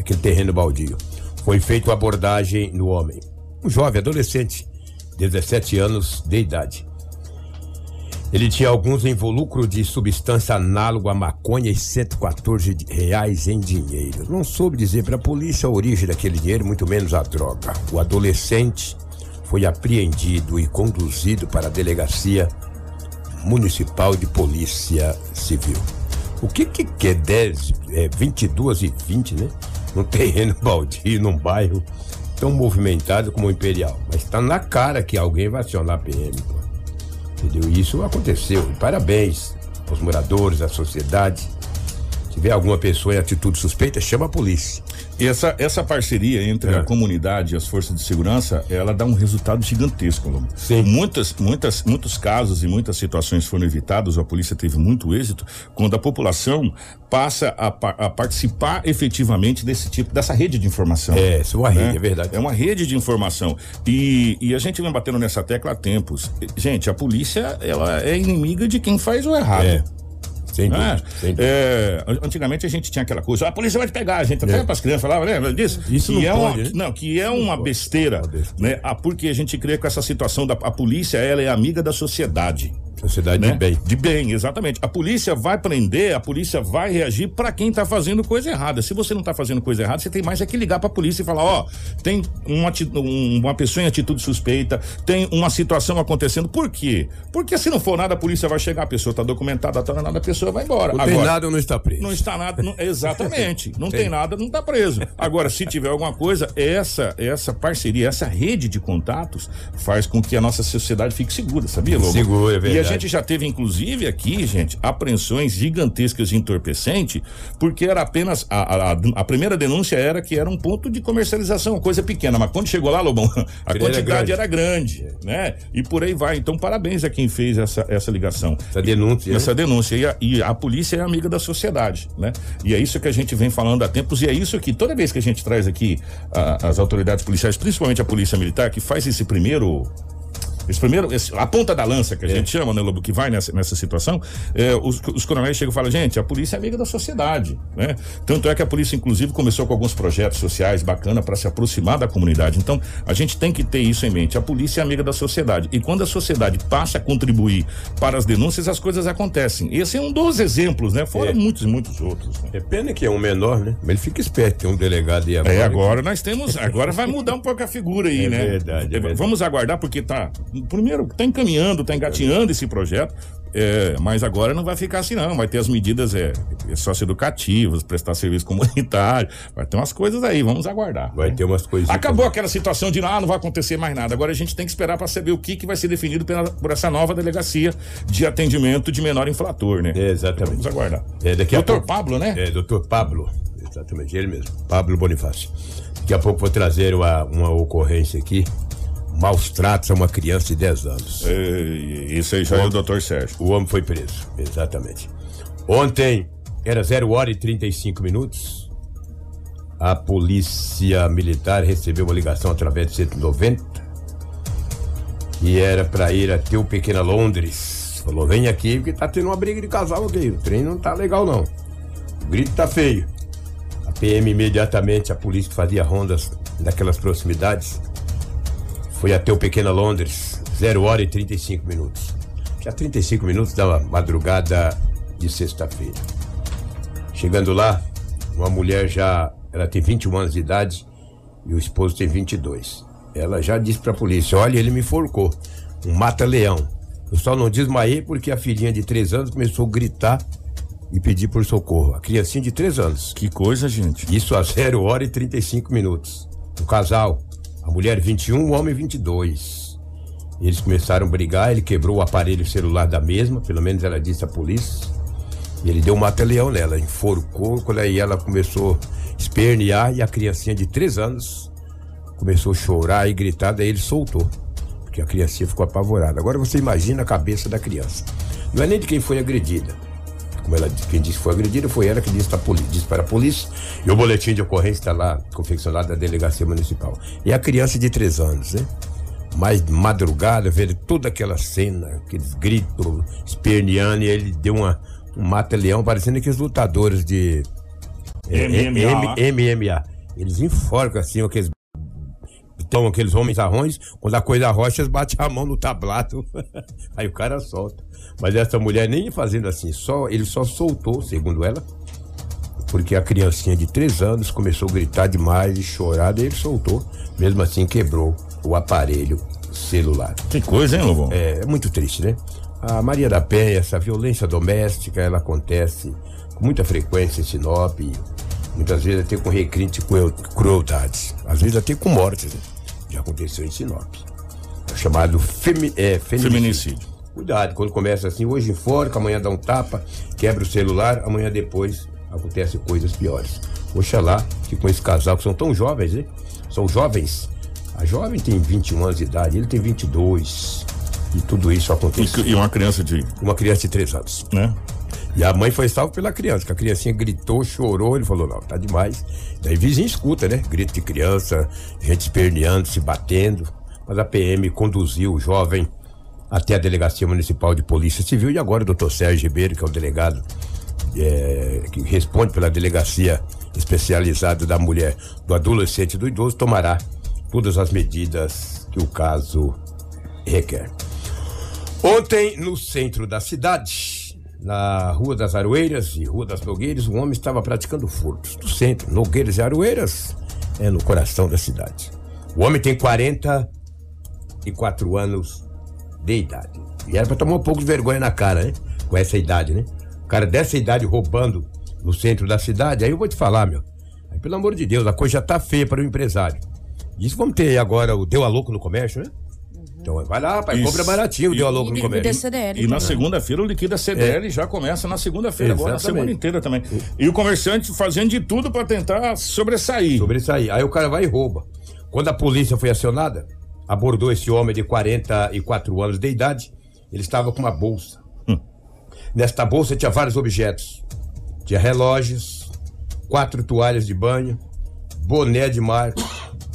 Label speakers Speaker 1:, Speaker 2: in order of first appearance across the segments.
Speaker 1: naquele terreno baldio. Foi feita abordagem no homem, um jovem adolescente, 17 anos de idade. Ele tinha alguns involucro de substância análoga à maconha e 114 reais em dinheiro. Não soube dizer para a polícia a origem daquele dinheiro, muito menos a droga. O adolescente foi apreendido e conduzido para a delegacia municipal de polícia civil. O que que quer 10, é, 22 e 20, né? Num terreno baldio, num bairro tão movimentado como o Imperial. Mas está na cara que alguém vai acionar a PM, pô. Entendeu? Isso aconteceu. Parabéns aos moradores, à sociedade. Se tiver alguma pessoa em atitude suspeita, chama a polícia.
Speaker 2: E essa, essa parceria entre é. a comunidade e as forças de segurança, ela dá um resultado gigantesco. Sim. Muitas, muitas, muitos casos e muitas situações foram evitados, a polícia teve muito êxito, quando a população passa a, a participar efetivamente desse tipo, dessa rede de informação.
Speaker 1: É, isso é uma rede, né? é verdade.
Speaker 2: É uma rede de informação. E, e a gente vem batendo nessa tecla há tempos. Gente, a polícia, ela é inimiga de quem faz o errado. É. Sem dúvida, ah, sem dúvida. É, antigamente a gente tinha aquela coisa, a polícia vai te pegar, a gente até é. para as crianças falava, lembra disso?
Speaker 1: Isso
Speaker 2: que
Speaker 1: não,
Speaker 2: é
Speaker 1: pode,
Speaker 2: uma, não, que é uma besteira, besteira, né? Ah, porque a gente crê com essa situação da a polícia, ela é amiga da sociedade.
Speaker 1: Sociedade né? de bem.
Speaker 2: De bem, exatamente. A polícia vai prender, a polícia vai reagir para quem tá fazendo coisa errada. Se você não tá fazendo coisa errada, você tem mais é que ligar para a polícia e falar: ó, oh, tem uma, uma pessoa em atitude suspeita, tem uma situação acontecendo. Por quê? Porque se não for nada, a polícia vai chegar, a pessoa tá documentada, tá nada, a pessoa vai embora.
Speaker 1: Não Agora, tem nada, não está preso.
Speaker 2: Não está nada, não, exatamente. Não tem. tem nada, não está preso. Agora, se tiver alguma coisa, essa essa parceria, essa rede de contatos faz com que a nossa sociedade fique segura, sabia, Lobo?
Speaker 1: Segura, é verdade.
Speaker 2: E a gente já teve, inclusive, aqui, gente, apreensões gigantescas de entorpecente, porque era apenas. A, a, a, primeira denúncia era que era um ponto de comercialização, coisa pequena, mas quando chegou lá, Lobão, a quantidade era grande. era grande, né? E por aí vai. Então, parabéns a quem fez essa, essa ligação.
Speaker 1: Essa denúncia.
Speaker 2: Essa né? denúncia. E a, e a polícia é amiga da sociedade, né? E é isso que a gente vem falando há tempos, e é isso que toda vez que a gente traz aqui a, as autoridades policiais, principalmente a polícia militar, que faz esse primeiro esse primeiro, esse, a ponta da lança que a é. gente chama, né, Lobo, que vai nessa, nessa situação, é, os, os coronéis chegam e falam, gente, a polícia é amiga da sociedade, né? Tanto é que a polícia, inclusive, começou com alguns projetos sociais bacana para se aproximar da comunidade. Então, a gente tem que ter isso em mente. A polícia é amiga da sociedade. E quando a sociedade passa a contribuir para as denúncias, as coisas acontecem. Esse é um dos exemplos, né? Fora é. muitos e muitos outros. Né?
Speaker 1: É pena que é um menor, né? Mas ele fica esperto, tem um delegado
Speaker 2: e agora. É, agora nós temos. Agora vai mudar um pouco a figura aí,
Speaker 1: é
Speaker 2: né?
Speaker 1: Verdade, é verdade.
Speaker 2: Vamos aguardar, porque tá primeiro, está encaminhando, está engatinhando esse projeto, é, mas agora não vai ficar assim, não. Vai ter as medidas é, socioeducativas, prestar serviço comunitário, vai ter umas coisas aí, vamos aguardar.
Speaker 1: Vai né? ter umas coisas.
Speaker 2: Acabou aquela situação de ah, não vai acontecer mais nada. Agora a gente tem que esperar para saber o que, que vai ser definido pela, por essa nova delegacia de atendimento de menor inflator, né?
Speaker 1: É, exatamente.
Speaker 2: Vamos aguardar.
Speaker 1: É, daqui
Speaker 2: doutor
Speaker 1: pouco,
Speaker 2: Pablo, né?
Speaker 1: É, doutor Pablo. Exatamente, ele mesmo. Pablo Bonifácio. Daqui a pouco vou trazer uma, uma ocorrência aqui maus tratos a uma criança de 10 anos.
Speaker 2: E, isso aí já o é o doutor Sérgio.
Speaker 1: O homem foi preso, exatamente. Ontem, era 0 hora e 35 minutos. A polícia militar recebeu uma ligação através de 190 e era para ir até o Pequena Londres. Falou: vem aqui porque tá tendo uma briga de casal aqui. O trem não tá legal, não. O grito tá feio. A PM imediatamente, a polícia que fazia rondas naquelas proximidades, foi até o Pequena Londres, 0 hora e 35 minutos. Já 35 minutos da madrugada de sexta-feira. Chegando lá, uma mulher já, ela tem 21 anos de idade e o esposo tem 22. Ela já disse para a polícia: "Olha, ele me forcou, um mata-leão. Eu só não desmaiei porque a filhinha de 3 anos começou a gritar e pedir por socorro. A criancinha de 3 anos.
Speaker 2: Que coisa, gente.
Speaker 1: Isso a 0 hora e 35 minutos. O casal mulher 21, o homem 22. Eles começaram a brigar, ele quebrou o aparelho celular da mesma, pelo menos ela disse à polícia. E ele deu um mata-leão nela, enforcou, aí ela começou a espernear e a criancinha de 3 anos começou a chorar e gritar, daí ele soltou. Porque a criancinha ficou apavorada. Agora você imagina a cabeça da criança. Não é nem de quem foi agredida como ela quem disse que foi agredida, foi ela que disse, disse para a polícia. E o boletim de ocorrência está lá, confeccionado da delegacia municipal. E a criança de três anos, né? Mais madrugada, vendo toda aquela cena, aqueles gritos, esperneando, e ele deu uma, um mata-leão, parecendo aqueles lutadores de É, MMA. MMA. Eles enforcam assim, aqueles tomam aqueles homens arrões, quando a coisa rocha, eles batem a mão no tablado. Aí o cara solta. Mas essa mulher nem fazendo assim, só ele só soltou, segundo ela, porque a criancinha de três anos começou a gritar demais e chorar, daí ele soltou. Mesmo assim, quebrou o aparelho celular.
Speaker 2: Que coisa, hein, Lobão?
Speaker 1: É, é muito triste, né? A Maria da Penha, essa violência doméstica, ela acontece com muita frequência em Sinop. Muitas vezes até com requinte de crueldades. Às vezes até com mortes, né? Já aconteceu em Sinop. É chamado femi é, feminicídio. feminicídio. Cuidado, quando começa assim, hoje enforca, amanhã dá um tapa, quebra o celular, amanhã depois acontecem coisas piores. Oxalá que com esse casal, que são tão jovens, né? São jovens. A jovem tem 21 anos de idade, ele tem 22. E tudo isso aconteceu.
Speaker 2: E uma criança de.
Speaker 1: Uma criança de 3 anos.
Speaker 2: Né?
Speaker 1: E a mãe foi salva pela criança, que a criancinha gritou, chorou, ele falou, não, tá demais. Daí vizinho escuta, né? Grito de criança, gente esperneando, se batendo. Mas a PM conduziu o jovem até a Delegacia Municipal de Polícia Civil e agora o doutor Sérgio Ribeiro, que é o delegado é, que responde pela Delegacia Especializada da Mulher, do Adolescente e do Idoso, tomará todas as medidas que o caso requer. Ontem, no centro da cidade, na Rua das Aroeiras e Rua das Nogueiras, um homem estava praticando furtos. No centro, Nogueiras e Aroeiras, é no coração da cidade. O homem tem 44 anos de idade. E era para tomar um pouco de vergonha na cara, né? Com essa idade, né? O cara dessa idade roubando no centro da cidade, aí eu vou te falar, meu. Aí, pelo amor de Deus, a coisa já tá feia para o empresário. Isso vamos ter agora o Deu a Louco no comércio, né? Então vai lá, pai, compra baratinho, deu a louco no comércio.
Speaker 2: CDL, e na segunda-feira o liquida CDL é. já começa na segunda-feira, agora na semana inteira também. E o comerciante fazendo de tudo para tentar sobressair.
Speaker 1: Sobressair. Aí o cara vai e rouba. Quando a polícia foi acionada, abordou esse homem de 44 anos de idade. Ele estava com uma bolsa. Hum. Nesta bolsa tinha vários objetos. Tinha relógios, quatro toalhas de banho, boné de mar,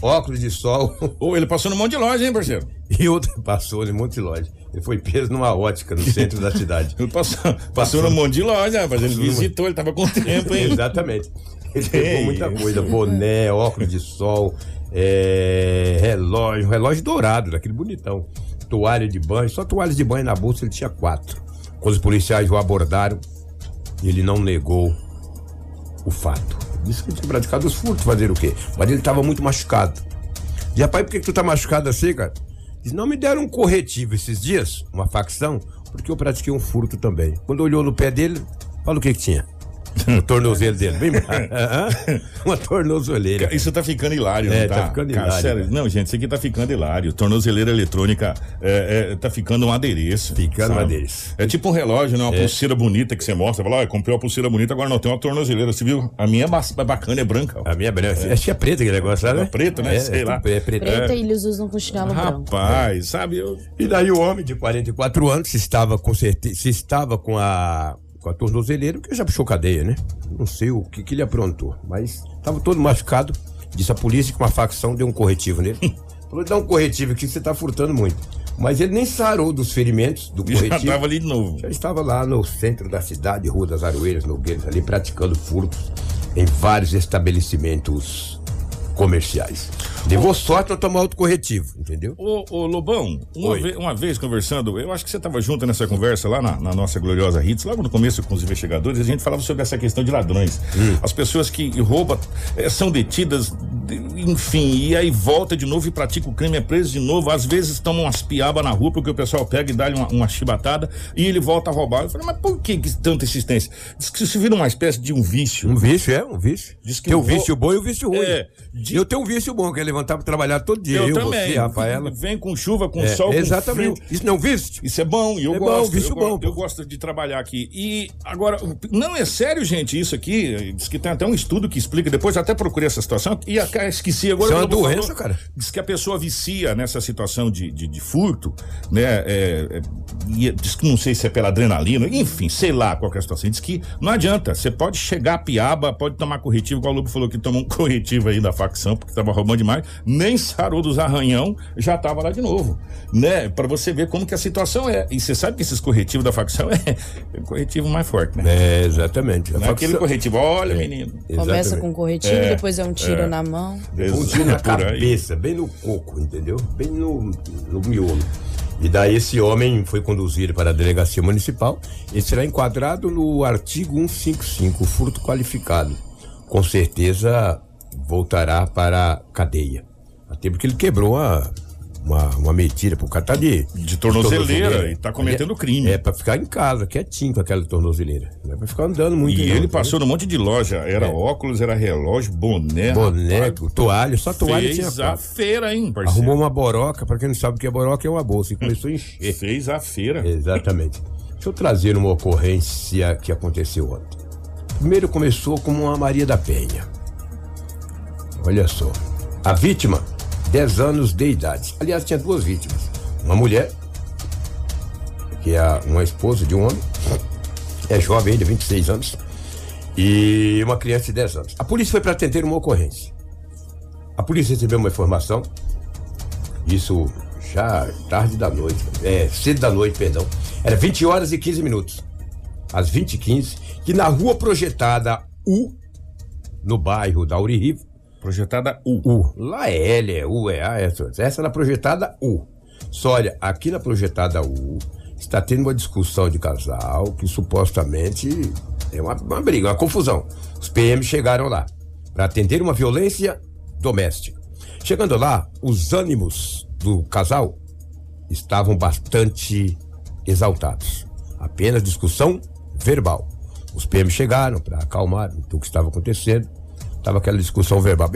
Speaker 1: óculos de sol.
Speaker 2: Ou ele passou num monte de loja, hein, parceiro?
Speaker 1: E outro passou num monte de loja. Ele foi preso numa ótica no centro da cidade.
Speaker 2: Passou, passou, passou num monte de loja, rapaz. Ele visitou, ele tava com tempo, hein?
Speaker 1: Exatamente. Ele pegou muita coisa, boné, óculos de sol, é, relógio, relógio dourado, daquele bonitão. Toalha de banho, só toalhas de banho na bolsa ele tinha quatro. Quando os policiais o abordaram, ele não negou o fato. Disse que tinha praticado os furtos, fazer o quê? Mas ele estava muito machucado. E rapaz, por que, que tu tá machucado assim, cara? Diz, não me deram um corretivo esses dias, uma facção, porque eu pratiquei um furto também. Quando olhou no pé dele, olha o que que tinha o tornozelo dele. Bem, uma tornozeleira.
Speaker 2: Isso tá ficando hilário, é, tá? tá ficando Cara, hilário. Sério, não, gente, isso aqui tá ficando hilário. Tornozeleira eletrônica é, é, tá ficando um adereço.
Speaker 1: Ficando sabe? um adereço.
Speaker 2: É tipo um relógio, né? Uma é. pulseira bonita que você mostra. Fala, ó, comprei uma pulseira bonita, agora não, tem uma tornozeleira. Você viu? A minha é bacana, é branca.
Speaker 1: Ó. A minha é branca. É. Acho que é preta aquele negócio, sabe? É
Speaker 2: preto, né?
Speaker 3: É,
Speaker 2: Sei lá.
Speaker 3: É preta. Preta e eles usam com chinelo
Speaker 2: branco. Rapaz, sabe? Eu...
Speaker 1: E daí o homem de 44 anos, se estava com certeza, se estava com a com a tornozeleira, porque já puxou cadeia, né? Não sei o que, que ele aprontou, mas estava todo machucado. Disse a polícia que uma facção deu um corretivo nele. Falou, dá um corretivo aqui que você está furtando muito. Mas ele nem sarou dos ferimentos do corretivo. Já
Speaker 2: estava ali de novo.
Speaker 1: Já estava lá no centro da cidade, Rua das Aroeiras, Nogueiras, ali praticando furtos em vários estabelecimentos comerciais. Levou sorte pra tomar outro corretivo, entendeu?
Speaker 2: Ô, ô Lobão, uma, ve uma, vez conversando, eu acho que você estava junto nessa conversa lá na, na, nossa gloriosa Hits, logo no começo com os investigadores, a gente falava sobre essa questão de ladrões. Hum. As pessoas que roubam é, são detidas, enfim, e aí volta de novo e pratica o crime, é preso de novo. Às vezes tomam umas piabas na rua porque o pessoal pega e dá-lhe uma, uma chibatada e ele volta a roubar. Eu falei, mas por que, que tanta insistência? Diz que isso vira uma espécie de um vício.
Speaker 1: Um vício, é, um vício. Diz que Tem o vício bom e o vício ruim. É, de... Eu tenho um vício bom, que ele levantar para trabalhar todo dia. Eu, eu também. Você, Rafaela.
Speaker 2: Vem com chuva, com é, sol,
Speaker 1: exatamente.
Speaker 2: com
Speaker 1: frio. Isso não viste?
Speaker 2: Isso é bom, e eu é gosto. Bom, vício eu, bom, eu gosto de trabalhar aqui. E agora, não é sério, gente, isso aqui. Diz que tem até um estudo que explica, depois até procurei essa situação, e a que esqueci agora.
Speaker 1: Isso é uma doença,
Speaker 2: falou,
Speaker 1: cara.
Speaker 2: Diz que a pessoa vicia nessa situação de, de, de furto, né? É, é, e diz que não sei se é pela adrenalina, enfim, sei lá qual que é a situação. Diz que não adianta, você pode chegar a piaba, pode tomar corretivo, igual o Lobo falou que tomou um corretivo aí da facção, porque tava roubando demais, nem sarou dos arranhão, já tava lá de novo, né? Pra você ver como que a situação é. E você sabe que esses corretivos da facção é, é o corretivo mais forte, né?
Speaker 1: É, exatamente. A
Speaker 2: Não é aquele
Speaker 1: facção-
Speaker 2: corretivo, olha, menino.
Speaker 3: Começa
Speaker 1: Exatamente.
Speaker 3: com corretivo,
Speaker 2: É,
Speaker 3: depois é um tiro
Speaker 2: é.
Speaker 3: na mão.
Speaker 1: Tiro na
Speaker 2: aí.
Speaker 1: cabeça, bem no coco, entendeu? Bem no, no miolo. E daí esse homem foi conduzido para a delegacia municipal e será enquadrado no artigo 155, furto qualificado. Com certeza voltará para a cadeia. Até porque ele quebrou uma, uma, uma medida pro cara tá de,
Speaker 2: De tornozeleira e tá cometendo
Speaker 1: é,
Speaker 2: crime.
Speaker 1: É, pra ficar em casa, quietinho com aquela tornozeleira. Não é pra ficar andando muito.
Speaker 2: E
Speaker 1: não,
Speaker 2: ele
Speaker 1: entendeu?
Speaker 2: passou num monte de loja. Era óculos, era relógio, boné.
Speaker 1: Boneco, toalha, só toalha tinha
Speaker 2: Fez a
Speaker 1: quatro.
Speaker 2: feira, hein, parceiro?
Speaker 1: Arrumou uma boroca, pra quem não sabe o que é boroca, é uma bolsa, e começou a encher.
Speaker 2: Fez a feira.
Speaker 1: Exatamente. Deixa eu trazer uma ocorrência que aconteceu ontem. Primeiro começou com uma Maria da Penha. Olha só. A vítima, 10 anos de idade. Aliás, tinha duas vítimas. Uma mulher, que é uma esposa de um homem, é jovem ainda, 26 anos, e uma criança de 10 anos. A polícia foi para atender uma ocorrência. A polícia recebeu uma informação, isso já tarde da noite, é, cedo da noite, perdão. Era 20 horas e 15 minutos. Às 20 e 15, que na rua projetada U, no bairro da Uririva,
Speaker 2: Projetada U.
Speaker 1: U. Lá é L, é U, é A, é essa. Essa na projetada U. Só olha, aqui na projetada U está tendo uma discussão de casal que supostamente é uma, uma briga, uma confusão. Os PM chegaram lá para atender uma violência doméstica. Chegando lá, os ânimos do casal estavam bastante exaltados. Apenas discussão verbal. Os PM chegaram para acalmar o que estava acontecendo. Tava aquela discussão verbal.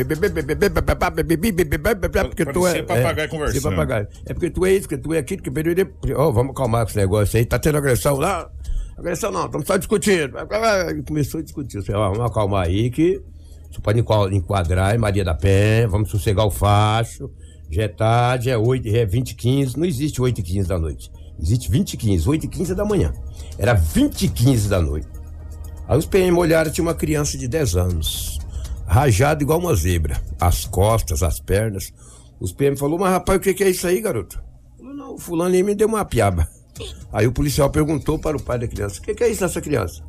Speaker 1: Porque tu é,
Speaker 2: papagaio
Speaker 1: é,
Speaker 2: conversando.
Speaker 1: papagaio. É porque tu é isso, porque tu é aquilo, que. Ó, vamos acalmar com esse negócio aí. Tá tendo agressão lá? Agressão não, estamos só discutindo. E Começou a discutir. Eu falei, ó, vamos acalmar aí que você pode enqua- enquadrar em Maria da Penha, vamos sossegar o facho. Já é tarde, é 8, é 20 e 15. Não existe 8 e 15 da noite. Existe 20 e 15. 8 e 15 é da manhã. Era 20 e 15 da noite. Aí os PM olharam, tinha uma criança de 10 anos, rajado igual uma zebra, as costas, as pernas. Os PM falou, mas rapaz, o que, que é isso aí, garoto? Falou, não, o fulano aí me deu uma piaba. Aí o policial perguntou para o pai da criança, o que, que é isso nessa criança?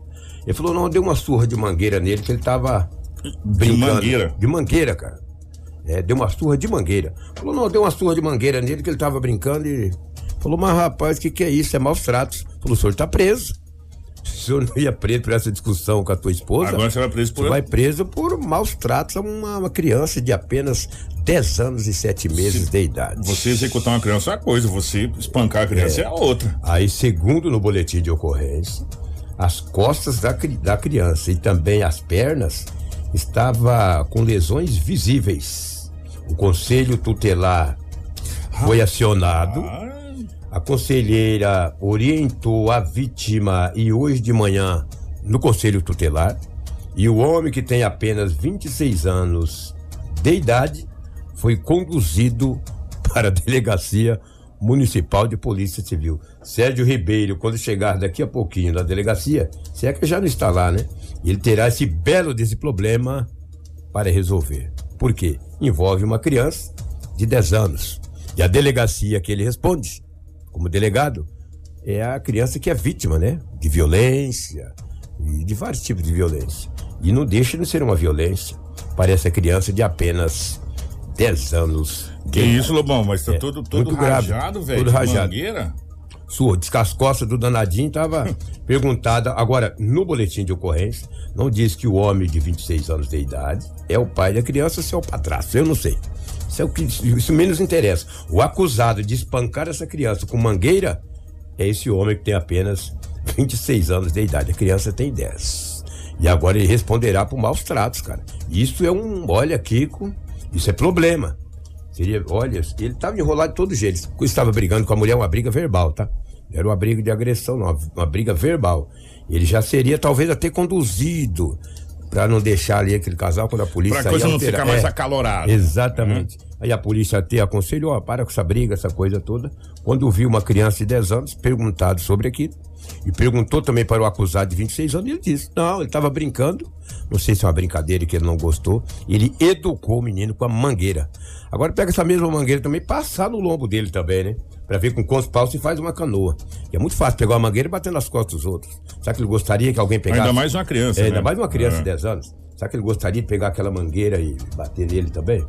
Speaker 1: Ele falou, não, deu uma surra de mangueira nele, que ele tava brincando.
Speaker 2: mangueira?
Speaker 1: De mangueira, cara. É, deu uma surra de mangueira. Falou, não, deu uma surra de mangueira nele, que ele tava brincando e... Falou, mas rapaz, o que, que é isso? É maus tratos. Falou, o senhor tá preso. O senhor não ia preso por essa discussão com a tua esposa?
Speaker 2: Agora você vai preso por.
Speaker 1: Você vai preso por maus tratos a uma, uma criança de apenas 10 anos e 7 meses de idade.
Speaker 2: Você executar uma criança é uma coisa, você espancar a criança é, a outra.
Speaker 1: Aí, segundo no boletim de ocorrência, as costas da, da criança e também as pernas estava com lesões visíveis. O conselho tutelar foi acionado.
Speaker 2: Ah,
Speaker 1: A conselheira orientou a vítima e hoje de manhã no conselho tutelar. E o homem que tem apenas 26 anos de idade foi conduzido para a delegacia municipal de polícia civil. Sérgio Ribeiro, quando chegar daqui a pouquinho na delegacia, se é que já não está lá, né? Ele terá esse belo desse problema para resolver. Por quê? Envolve uma criança de 10 anos. E a delegacia que ele responde, como delegado, é a criança que é vítima, né? De violência e de vários tipos de violência. E não deixa de ser uma violência para essa criança de apenas 10 anos.
Speaker 2: que isso, Lobão, mas tá
Speaker 1: É, muito grave,
Speaker 2: rajado, velho.
Speaker 1: tudo rajado.
Speaker 2: Mangueira.
Speaker 1: Sua descascosta do danadinho estava perguntada. Agora, no boletim de ocorrência, não diz que o homem de 26 anos de idade é o pai da criança ou se é o padrasto. Eu não sei. Isso, é o que, isso menos interessa. O acusado de espancar essa criança com mangueira é esse homem que tem apenas 26 anos de idade. A criança tem 10. E agora ele responderá por maus tratos, cara. Isso é um. Olha, Kiko, isso é problema. Seria, olha, ele estava enrolado de todo jeito. Ele estava brigando com a mulher, uma briga verbal, tá? Não Era uma briga de agressão, não, uma briga verbal. Ele já seria talvez até conduzido Pra não deixar ali aquele casal quando a polícia.
Speaker 2: Pra coisa não ficar mais
Speaker 1: É.
Speaker 2: acalorada.
Speaker 1: Exatamente. Aí a polícia até aconselhou, ó, para com essa briga, essa coisa toda. Quando viu uma criança de 10 anos, perguntado sobre aquilo, e perguntou também para o acusado de 26 anos, ele disse, não, ele estava brincando, não sei se é uma brincadeira que ele não gostou, ele educou o menino com a mangueira. Agora pega essa mesma mangueira também, e passar no lombo dele também, né? Pra ver com quantos paus se faz uma canoa. E é muito fácil pegar uma mangueira e bater nas costas dos outros. Será que ele gostaria que alguém pegasse?
Speaker 2: Ainda mais uma criança.
Speaker 1: É,
Speaker 2: né?
Speaker 1: ainda mais uma criança
Speaker 2: É.
Speaker 1: de 10 anos. Será que ele gostaria de pegar aquela mangueira e bater nele também?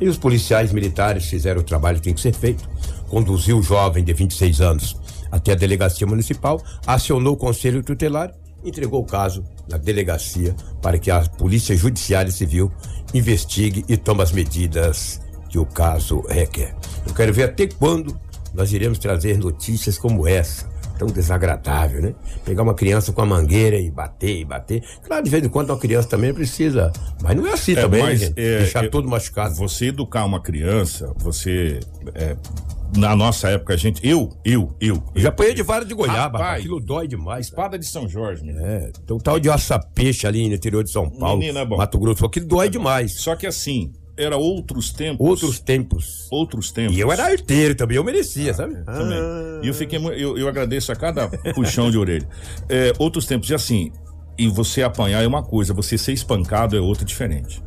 Speaker 1: E os policiais militares fizeram o trabalho que tem que ser feito. Conduziu o jovem de 26 anos até a delegacia municipal, acionou o conselho tutelar, entregou o caso na delegacia para que a Polícia Judiciária Civil investigue e tome as medidas que o caso requer. Eu quero ver até quando nós iremos trazer notícias como essa tão desagradável, né? Pegar uma criança com a mangueira e bater e bater. Claro, de vez em quando uma criança também precisa, mas não é assim
Speaker 2: É,
Speaker 1: também,
Speaker 2: mas,
Speaker 1: gente?
Speaker 2: é,
Speaker 1: Deixar
Speaker 2: é,
Speaker 1: todo machucado.
Speaker 2: Você educar uma criança, você. é, na nossa época, a gente. Eu, eu, eu.
Speaker 1: Eu já apanhei de vara de goiaba,
Speaker 2: Rapaz,
Speaker 1: aquilo dói demais.
Speaker 2: Espada de São Jorge, menino.
Speaker 1: É, um tal de aça-peixe ali no interior de São Paulo,
Speaker 2: Menino, é bom.
Speaker 1: Mato Grosso, aquilo dói demais.
Speaker 2: Só que assim, era outros tempos.
Speaker 1: Outros tempos.
Speaker 2: Outros tempos.
Speaker 1: E eu era arteiro também, eu merecia, sabe?
Speaker 2: Também.
Speaker 1: Ah.
Speaker 2: E eu fiquei mu- eu, eu agradeço a cada puxão de orelha. É, outros tempos, e assim, e você apanhar é uma coisa, você ser espancado é outra diferente.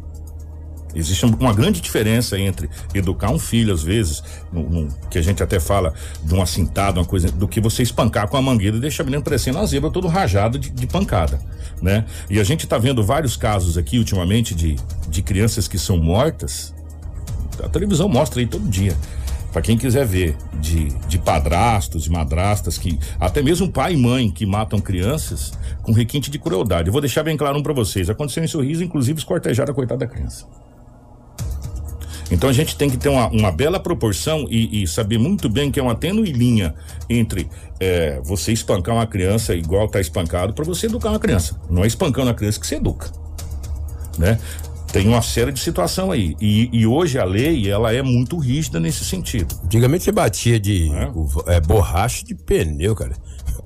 Speaker 2: Existe um- uma grande diferença entre educar um filho, às vezes, que a gente até fala de uma cintada, uma coisa, do que você espancar com a mangueira e deixar o menino parecendo uma zebra todo rajado de, de pancada, né? E a gente tá vendo vários casos aqui, ultimamente, de, de crianças que são mortas. A televisão mostra aí todo dia. Pra quem quiser ver, de, de padrastos madrastas que. Até mesmo pai e mãe que matam crianças com requinte de crueldade. Eu vou deixar bem claro um pra vocês. Aconteceu em sorriso, inclusive escortejaram a coitada da criança. Então a gente tem que ter uma, uma bela proporção e, e saber muito bem que é uma tênue linha entre é, você espancar uma criança igual tá espancado pra você educar uma criança. Não é espancando a criança que você educa, né? Tem uma série de situação aí e, e hoje a lei ela é muito rígida nesse sentido.
Speaker 1: Antigamente você batia de
Speaker 2: É?
Speaker 1: o- é, borracha de pneu, cara.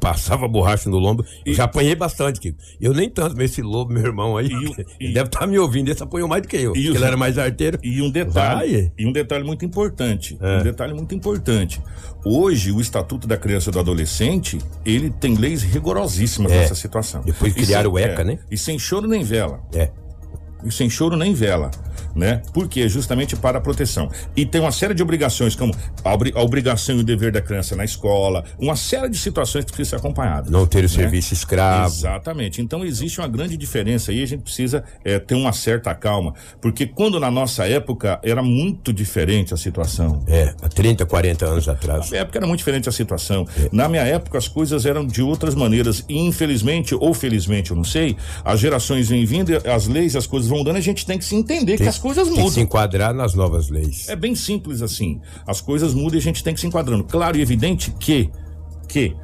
Speaker 1: Passava borracha no lombo.
Speaker 2: E-
Speaker 1: Já apanhei bastante, Kiko. Eu nem tanto, mas esse lobo, meu irmão aí,
Speaker 2: E e-
Speaker 1: deve estar me ouvindo. Esse apanhou mais do que eu.
Speaker 2: E os-
Speaker 1: ele era mais arteiro.
Speaker 2: E um detalhe,
Speaker 1: Vai.
Speaker 2: e um detalhe muito importante,
Speaker 1: É.
Speaker 2: um detalhe muito importante. Hoje o Estatuto da Criança e do Adolescente, ele tem leis rigorosíssimas
Speaker 1: É.
Speaker 2: nessa situação.
Speaker 1: Depois criaram o ECA,
Speaker 2: é,
Speaker 1: né?
Speaker 2: E sem choro nem vela.
Speaker 1: É.
Speaker 2: E sem choro nem vela, né? Porque justamente para a proteção. E tem uma série de obrigações, como a, obri- a obrigação e o dever da criança na escola, uma série de situações que precisam ser acompanhadas.
Speaker 1: Não ter o
Speaker 2: né?
Speaker 1: serviço escravo.
Speaker 2: Exatamente. Então existe uma grande diferença aí, a gente precisa eh, ter uma certa calma. Porque quando na nossa época era muito diferente a situação.
Speaker 1: É, há 30, 40 anos atrás.
Speaker 2: Na minha época era muito diferente a situação. Na minha época as coisas eram de outras maneiras. E infelizmente, ou felizmente, eu não sei, as gerações vêm vindo, e as leis, as coisas vão mudando, a gente tem que se entender que as coisas
Speaker 1: Tem que se
Speaker 2: mudam.
Speaker 1: enquadrar nas novas leis.
Speaker 2: É bem simples assim. As coisas mudam e a gente tem que se enquadrando. Claro e evidente que que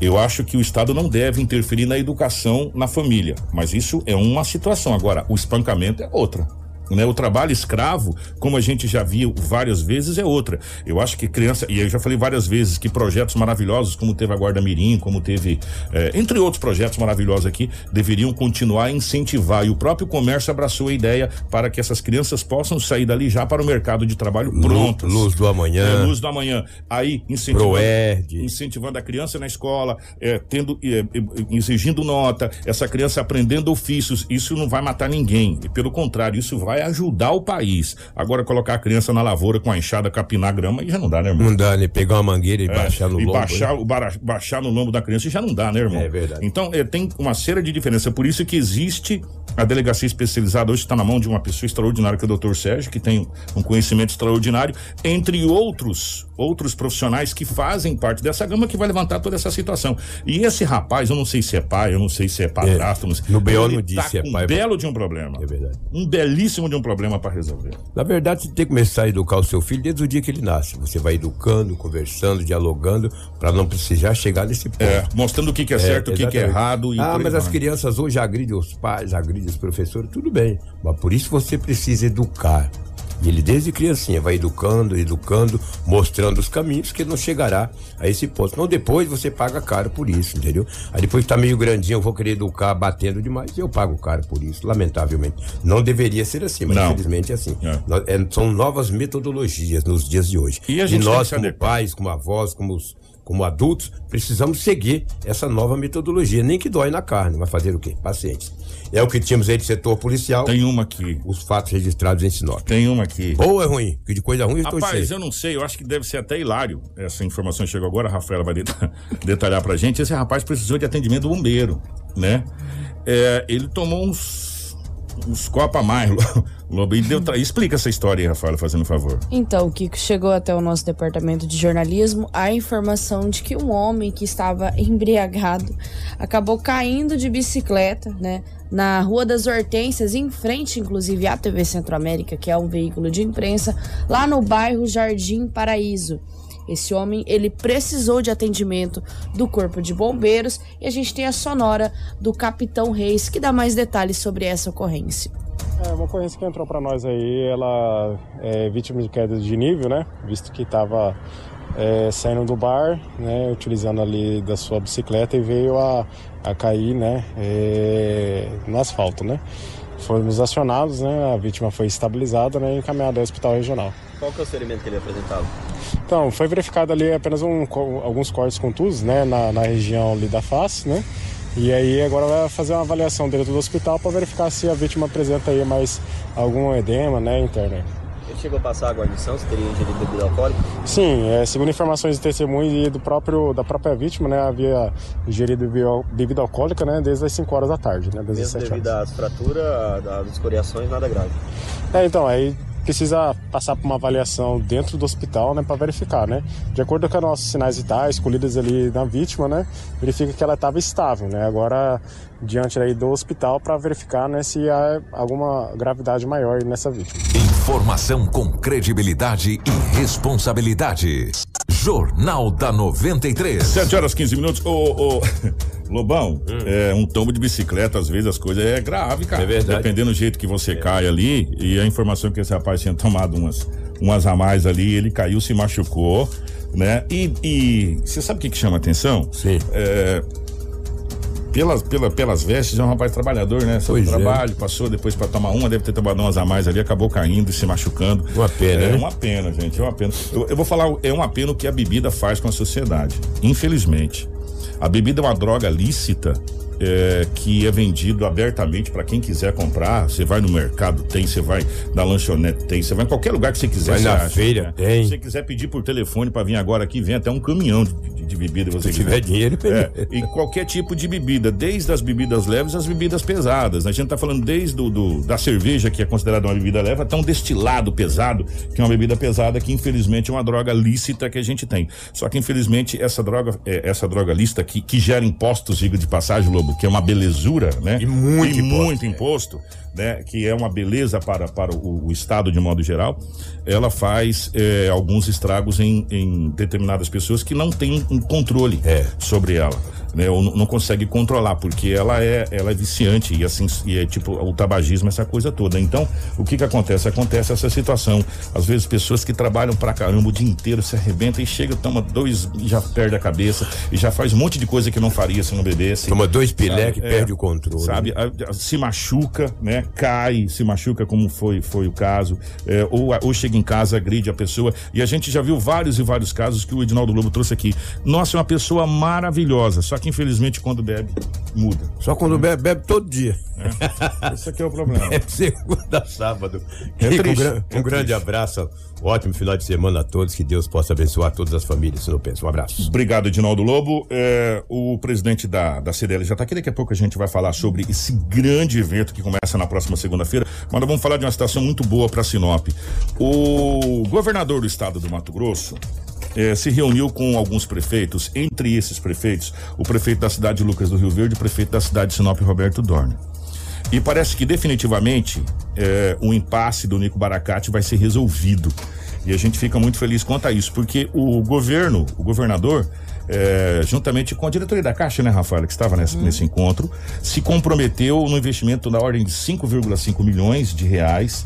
Speaker 2: eu acho que o Estado não deve interferir na educação na família, mas isso é uma situação. Agora, o espancamento é outra. Né? O trabalho escravo, como a gente já viu várias vezes, é outra. Eu acho que criança, e eu já falei várias vezes que projetos maravilhosos, como teve a Guarda Mirim, como teve, eh, entre outros projetos maravilhosos aqui, deveriam continuar a incentivar. E o próprio comércio abraçou a ideia para que essas crianças possam sair dali já para o mercado de trabalho prontas.
Speaker 1: Luz do amanhã.
Speaker 2: É, luz do amanhã. Aí, incentivando,
Speaker 1: Proerd.
Speaker 2: incentivando a criança na escola, é, tendo, é, exigindo nota, essa criança aprendendo ofícios. Isso não vai matar ninguém. E, pelo contrário, isso vai ajudar o país. Agora, colocar a criança na lavoura com a enxada, capinar grama, aí já não dá, né, irmão?
Speaker 1: Não dá, né? Pegar uma mangueira e
Speaker 2: É,
Speaker 1: baixar no
Speaker 2: e
Speaker 1: lombo.
Speaker 2: baixar,
Speaker 1: né?
Speaker 2: o bara- baixar no lombo da criança já não dá, né, irmão?
Speaker 1: É verdade.
Speaker 2: Então, é, tem uma série de diferenças. Por isso que existe a delegacia especializada, hoje está na mão de uma pessoa extraordinária, que é o doutor Sérgio, que tem um conhecimento extraordinário, entre outros outros profissionais que fazem parte dessa gama que vai levantar toda essa situação. E esse rapaz, eu não sei se é pai, eu não sei se é padrasto, não sei.
Speaker 1: No BO não diz
Speaker 2: tá
Speaker 1: é pai.
Speaker 2: Um belo de um problema.
Speaker 1: É verdade.
Speaker 2: Um belíssimo de um problema para resolver.
Speaker 1: Na verdade, você tem que começar a educar o seu filho desde o dia que ele nasce. Você vai educando, conversando, dialogando, para não precisar chegar nesse ponto.
Speaker 2: É, mostrando o que, que é certo, o que, que é errado. E
Speaker 1: ah, mas as crianças hoje agridem os pais, agridem os professores, tudo bem. Mas por isso você precisa educar. E ele desde criancinha vai educando, educando, mostrando os caminhos que ele não chegará a esse ponto. Não depois você paga caro por isso, entendeu? Aí depois tá meio grandinho, eu vou querer educar batendo demais e eu pago caro por isso, lamentavelmente. Não deveria ser assim, mas
Speaker 2: Não.
Speaker 1: infelizmente é assim.
Speaker 2: É.
Speaker 1: É, são novas metodologias nos dias de hoje.
Speaker 2: E a
Speaker 1: E,
Speaker 2: gente tem
Speaker 1: nós,
Speaker 2: que
Speaker 1: como pais, como avós, como, os- como adultos, precisamos seguir essa nova metodologia. Nem que dói na carne, mas fazer o quê? Pacientes. É o que tínhamos aí de setor policial,
Speaker 2: Tem uma aqui.
Speaker 1: os fatos registrados em Sinop.
Speaker 2: Tem uma aqui.
Speaker 1: Ou é ruim, que de coisa ruim eu estou
Speaker 2: Rapaz,
Speaker 1: cheio.
Speaker 2: eu não sei, eu acho que deve ser até hilário. Essa informação chegou agora, a Rafaela vai deta- detalhar pra gente. Esse rapaz precisou de atendimento do bombeiro, né? É, ele tomou uns, uns copos a mais, Lobo, e deu tra- Explica essa história aí, Rafaela, fazendo um favor.
Speaker 3: Então, Kiko, chegou até o nosso departamento de jornalismo a informação de que um homem que estava embriagado acabou caindo de bicicleta, né? Na Rua das Hortênsias, em frente, inclusive, à TV Centro-América, que é um veículo de imprensa, lá no bairro Jardim Paraíso. Esse homem, ele precisou de atendimento do Corpo de Bombeiros e a gente tem a sonora do Capitão Reis, que dá mais detalhes sobre essa ocorrência.
Speaker 4: É uma ocorrência que entrou para nós aí, ela é vítima de queda de nível, né? Visto que estava saindo do bar, né? Utilizando ali da sua bicicleta e veio a, a cair, né? é, no asfalto, né? Fomos acionados, né? A vítima foi estabilizada, né? E encaminhada ao hospital regional.
Speaker 5: Qual que é o ferimento que ele apresentava?
Speaker 4: Então, foi verificado ali apenas um alguns cortes contusos, né, na, na região ali da face, né? E aí agora vai fazer uma avaliação dentro do hospital para verificar se a vítima apresenta aí mais algum edema, né, interno.
Speaker 5: Ele chegou a passar a guarnição, se teria ingerido bebida alcoólica?
Speaker 4: Sim, é, segundo informações de testemunhos e do próprio da própria vítima, né, havia ingerido bebida alcoólica, né, desde as 5 horas da tarde, né, desde as
Speaker 5: Mesmo
Speaker 4: 7
Speaker 5: devido
Speaker 4: horas.
Speaker 5: às fraturas, às escoriações, nada grave.
Speaker 4: É, então, aí precisa passar por uma avaliação dentro do hospital, né, para verificar, né? De acordo com os nossos sinais vitais colhidos ali na vítima, né, verifica que ela estava estável, né? Agora diante aí do hospital para verificar, né, se há alguma gravidade maior nessa vítima.
Speaker 6: Informação com credibilidade e responsabilidade. Jornal da 93.
Speaker 2: 7 horas 15 minutos. Ô, ô, Lobão, é, um tombo de bicicleta, às vezes as coisas é grave, cara.
Speaker 1: É verdade.
Speaker 2: Dependendo do jeito que você cai ali, e a informação que esse rapaz tinha tomado umas, umas a mais ali, ele caiu, se machucou, né? E, e você sabe o que, que chama atenção?
Speaker 1: Sim.
Speaker 2: É, pelas, pela, pelas vestes, é um rapaz trabalhador, né? Seu
Speaker 1: Pois é.
Speaker 2: trabalho, passou depois pra tomar uma, deve ter tomado umas a mais ali, acabou caindo e se machucando.
Speaker 1: Uma pena,
Speaker 2: É
Speaker 1: né?
Speaker 2: uma pena, gente, é uma pena. Eu, eu vou falar, é uma pena o que a bebida faz com a sociedade. Infelizmente. A bebida é uma droga lícita. É, que é vendido abertamente para quem quiser comprar. Você vai no mercado, tem, você vai na lanchonete, tem, você vai em qualquer lugar que você quiser.
Speaker 1: Vai na
Speaker 2: acha,
Speaker 1: feira,
Speaker 2: né?
Speaker 1: tem.
Speaker 2: Se você quiser pedir por telefone para vir agora aqui, vem até um caminhão de, de- de bebida. Você
Speaker 1: Se tiver dinheiro,
Speaker 2: É, e qualquer tipo de bebida, desde as bebidas leves às bebidas pesadas. A gente tá falando desde do, do- da cerveja, que é considerada uma bebida leve, até um destilado pesado, que é uma bebida pesada, que infelizmente é uma droga lícita que a gente tem. Só que infelizmente essa droga, é, essa droga lícita que, que gera impostos, diga de passagem, Lobo, que é uma belezura, né?
Speaker 1: E muito
Speaker 2: e
Speaker 1: imposto,
Speaker 2: muito imposto, né? Que é uma beleza para, para o, o Estado de modo geral, ela faz é, alguns estragos em, em determinadas pessoas que não têm um controle
Speaker 1: É.
Speaker 2: sobre ela, né? Ou não, consegue controlar, porque ela é, ela é viciante e assim, e é tipo o tabagismo, essa coisa toda. Então, o que que acontece? Acontece essa situação. Às vezes pessoas que trabalham pra caramba o dia inteiro se arrebentam e chega, toma dois já perde a cabeça e já faz um monte de coisa que não faria se não bebesse.
Speaker 1: Toma dois pilé que
Speaker 2: é,
Speaker 1: perde o controle.
Speaker 2: Sabe, a- a- se machuca, né? Cai, se machuca, como foi, foi o caso, é, ou, ou chega em casa, agride a pessoa. E a gente já viu vários e vários casos que o Edinaldo Lobo trouxe aqui. Nossa, é uma pessoa maravilhosa, só que infelizmente quando bebe, muda.
Speaker 1: Só quando bebe, bebe todo dia.
Speaker 2: Esse aqui é o problema.
Speaker 1: É segunda sábado.
Speaker 2: É
Speaker 1: Kiko, um,
Speaker 2: é
Speaker 1: um grande
Speaker 2: triste.
Speaker 1: abraço. Ótimo final de semana a todos. Que Deus possa abençoar todas as famílias. Se não pensa. Um abraço.
Speaker 2: Obrigado, Edinaldo Lobo. É, o presidente da, da CDL já está aqui. Daqui a pouco a gente vai falar sobre esse grande evento que começa na próxima segunda-feira. Mas nós vamos falar de uma situação muito boa para Sinop. O governador do estado do Mato Grosso. Eh, se reuniu com alguns prefeitos, entre esses prefeitos, o prefeito da cidade de Lucas do Rio Verde e o prefeito da cidade de Sinop, Roberto Dorne. E parece que definitivamente é, o impasse do Nico Baracate vai ser resolvido. E a gente fica muito feliz quanto a isso, porque o governo, o governador, é, juntamente com a diretoria da Caixa, né, Rafael, que estava nesse, nesse encontro, se comprometeu no investimento na ordem de 5,5 milhões de reais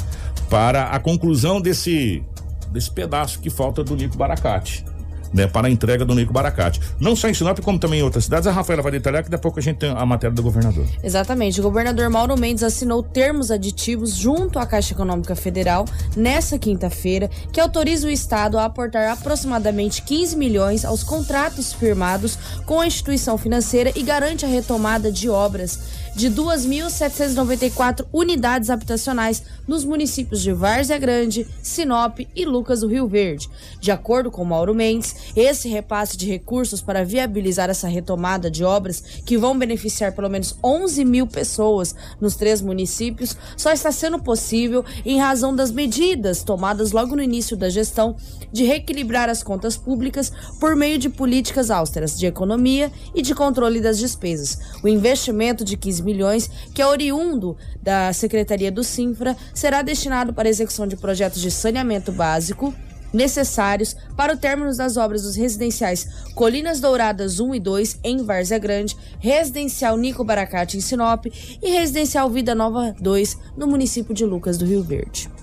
Speaker 2: para a conclusão desse, desse pedaço que falta do Nico Baracate né, para a entrega do Nico Baracate. Não só em Sinop, como também em outras cidades. A Rafaela vai detalhar que daqui a pouco a gente tem a matéria do governador.
Speaker 3: Exatamente. O governador Mauro Mendes assinou termos aditivos junto à Caixa Econômica Federal nessa quinta-feira, que autoriza o Estado a aportar aproximadamente 15 milhões aos contratos firmados com a instituição financeira e garante a retomada de obras de 2.794 unidades habitacionais nos municípios de Várzea Grande, Sinop e Lucas do Rio Verde. De acordo com Mauro Mendes, esse repasse de recursos para viabilizar essa retomada de obras, que vão beneficiar pelo menos 11 mil pessoas nos três municípios, só está sendo possível em razão das medidas tomadas logo no início da gestão de reequilibrar as contas públicas por meio de políticas austeras de economia e de controle das despesas. O investimento de 15 milhões, que é oriundo da Secretaria do Sinfra, será destinado para a execução de projetos de saneamento básico necessários para o término das obras dos residenciais Colinas Douradas 1 e 2 em Várzea Grande, Residencial Nico Baracate em Sinop e Residencial Vida Nova 2 no município de Lucas do Rio Verde.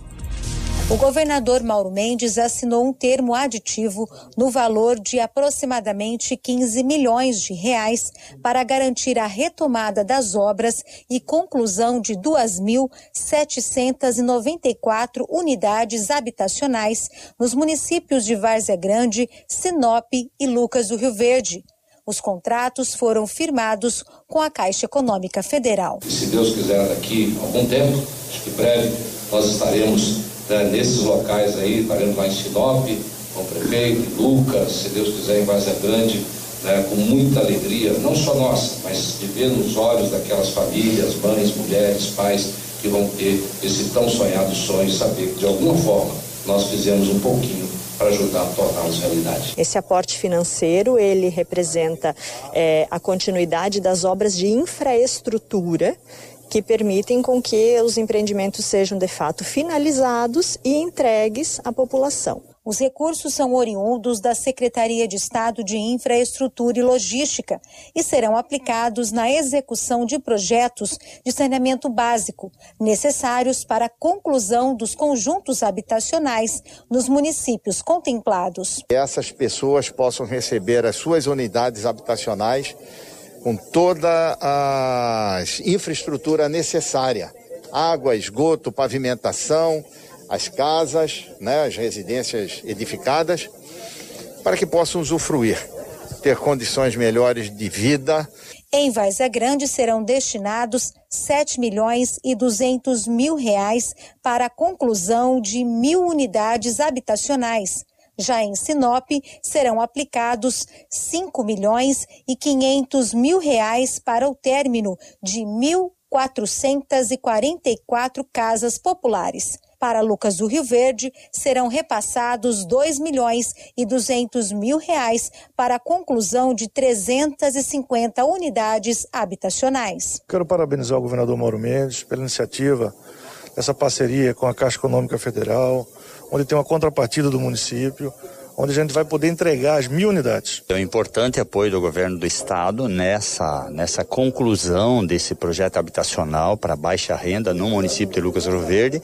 Speaker 7: O governador Mauro Mendes assinou um termo aditivo no valor de aproximadamente 15 milhões de reais para garantir a retomada das obras e conclusão de 2.794 unidades habitacionais nos municípios de Várzea Grande, Sinop e Lucas do Rio Verde. Os contratos foram firmados com a Caixa Econômica Federal.
Speaker 8: Se Deus quiser, daqui a algum tempo, acho que breve, nós estaremos né, nesses locais aí, estaremos lá em Sinop, com o prefeito, Lucas, se Deus quiser, em Vazia Grande, né, com muita alegria, não só nossa, mas de ver nos olhos daquelas famílias, mães, mulheres, pais, que vão ter esse tão sonhado sonho, saber que de alguma forma nós fizemos um pouquinho para ajudar a torná-los realidade.
Speaker 9: Esse aporte financeiro ele representa é, a continuidade das obras de infraestrutura que permitem com que os empreendimentos sejam de fato finalizados e entregues à população.
Speaker 7: Os recursos são oriundos da Secretaria de Estado de Infraestrutura e Logística e serão aplicados na execução de projetos de saneamento básico necessários para a conclusão dos conjuntos habitacionais nos municípios contemplados.
Speaker 10: Essas pessoas possam receber as suas unidades habitacionais com toda a infraestrutura necessária: água, esgoto, pavimentação, as casas, né, as residências edificadas, para que possam usufruir, ter condições melhores de vida.
Speaker 7: Em Várzea Grande serão destinados 7 milhões e 200 mil reais para a conclusão de mil unidades habitacionais já em Sinop, serão aplicados 5 milhões e 500 mil reais para o término de 1.444 casas populares. Para Lucas do Rio Verde, serão repassados 2 milhões e 200 mil reais para a conclusão de 350 unidades habitacionais.
Speaker 11: Quero parabenizar o governador Mauro Mendes pela iniciativa, essa parceria com a Caixa Econômica Federal, onde tem uma contrapartida do município, onde a gente vai poder entregar as mil unidades.
Speaker 12: É um importante apoio do governo do estado nessa, nessa conclusão desse projeto habitacional para baixa renda no município de Lucas Rio Verde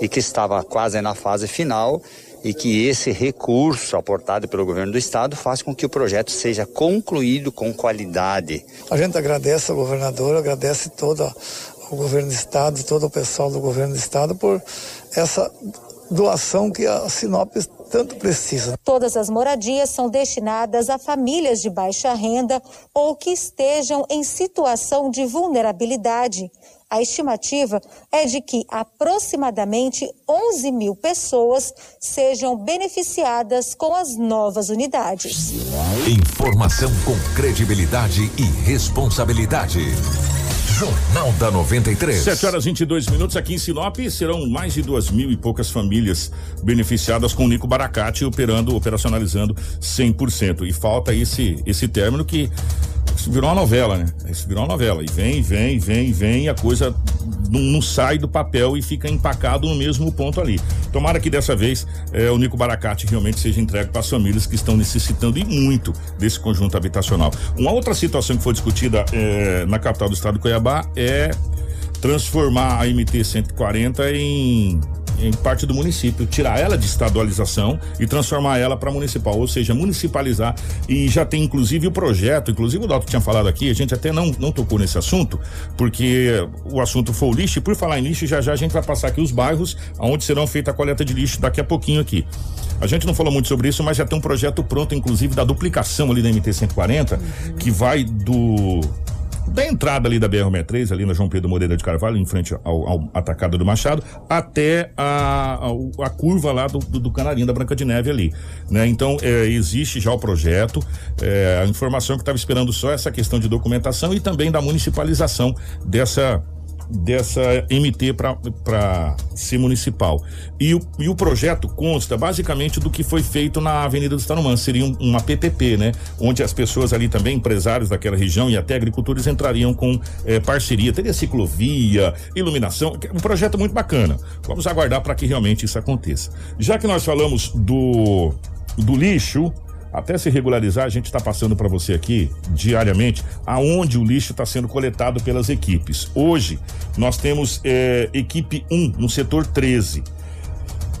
Speaker 12: e que estava quase na fase final e que esse recurso aportado pelo governo do estado faz com que o projeto seja concluído com qualidade.
Speaker 11: A gente agradece ao governador, agradece todo o governo do estado, todo o pessoal do governo do estado por essa doação que a Sinop tanto precisa.
Speaker 7: Todas as moradias são destinadas a famílias de baixa renda ou que estejam em situação de vulnerabilidade. A estimativa é de que aproximadamente 11 mil pessoas sejam beneficiadas com as novas unidades.
Speaker 6: Informação com credibilidade e responsabilidade. Jornal da 93.
Speaker 2: 7 horas 22 minutos aqui em Sinop. Serão mais de duas mil e poucas famílias beneficiadas com o Nico Baracate operando, operacionalizando 100%. E falta esse, esse término que isso virou uma novela, né? Isso virou uma novela. E vem, vem, vem, vem, e a coisa não, não, sai do papel e fica empacado no mesmo ponto ali. Tomara que dessa vez eh, o Nico Baracate realmente seja entregue para as famílias que estão necessitando e muito desse conjunto habitacional. Uma outra situação que foi discutida eh, na capital do estado de Cuiabá é transformar a MT 140 em em parte do município, tirar ela de estadualização e transformar ela para municipal, ou seja, municipalizar e já tem inclusive o projeto, inclusive o Doutor tinha falado aqui, a gente até não, não tocou nesse assunto, porque o assunto foi o lixo, e por falar em lixo, já já a gente vai passar aqui os bairros onde serão feita a coleta de lixo daqui a pouquinho aqui. A gente não falou muito sobre isso, mas já tem um projeto pronto, inclusive, da duplicação ali da MT-140, uhum. que vai do da entrada ali da BR-63, ali na João Pedro Moreira de Carvalho, em frente ao, ao atacado do Machado, até a, a, a curva lá do, do, do, Canarinho da Branca de Neve ali, né? Então, é, existe já o projeto, é, a informação que estava esperando só essa questão de documentação e também da municipalização dessa dessa MT para ser municipal. E o, e o projeto consta basicamente do que foi feito na Avenida dos Tarumãs, seria um, uma PPP, né? Onde as pessoas ali também, empresários daquela região e até agricultores entrariam com eh, parceria, teria ciclovia, iluminação, um projeto muito bacana. Vamos aguardar para que realmente isso aconteça. Já que nós falamos do do lixo, até se regularizar, a gente está passando para você aqui diariamente aonde o lixo está sendo coletado pelas equipes. Hoje nós temos é, equipe 1 no setor 13.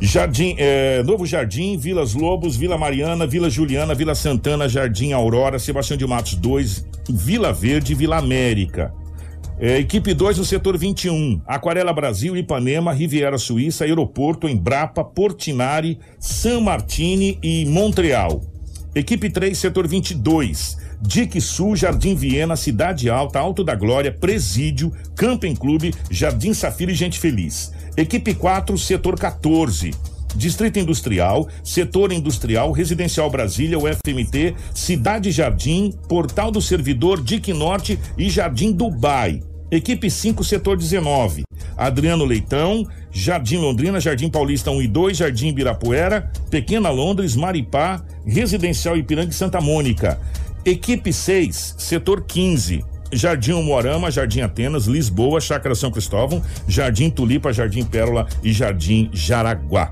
Speaker 2: Jardim, é, Novo Jardim, Vilas Lobos, Vila Mariana, Vila Juliana, Vila Santana, Jardim Aurora, Sebastião de Matos 2, Vila Verde, Vila América. É, equipe 2 no setor 21, Aquarela Brasil, Ipanema, Riviera Suíça, Aeroporto, Embrapa, Portinari, San Martini e Montreal. Equipe 3, setor 22. Dique Sul, Jardim Viena, Cidade Alta, Alto da Glória, Presídio, Camping Clube, Jardim Safira e Gente Feliz. Equipe 4, setor 14. Distrito Industrial, Setor Industrial, Residencial Brasília, UFMT, Cidade Jardim, Portal do Servidor, Dique Norte e Jardim Dubai. Equipe 5, setor 19. Adriano Leitão, Jardim Londrina, Jardim Paulista 1 e 2, Jardim Ibirapuera, Pequena Londres, Maripá, Residencial Ipiranga e Santa Mônica. Equipe 6, setor 15. Jardim Moarama, Jardim Atenas, Lisboa, Chácara São Cristóvão, Jardim Tulipa, Jardim Pérola e Jardim Jaraguá.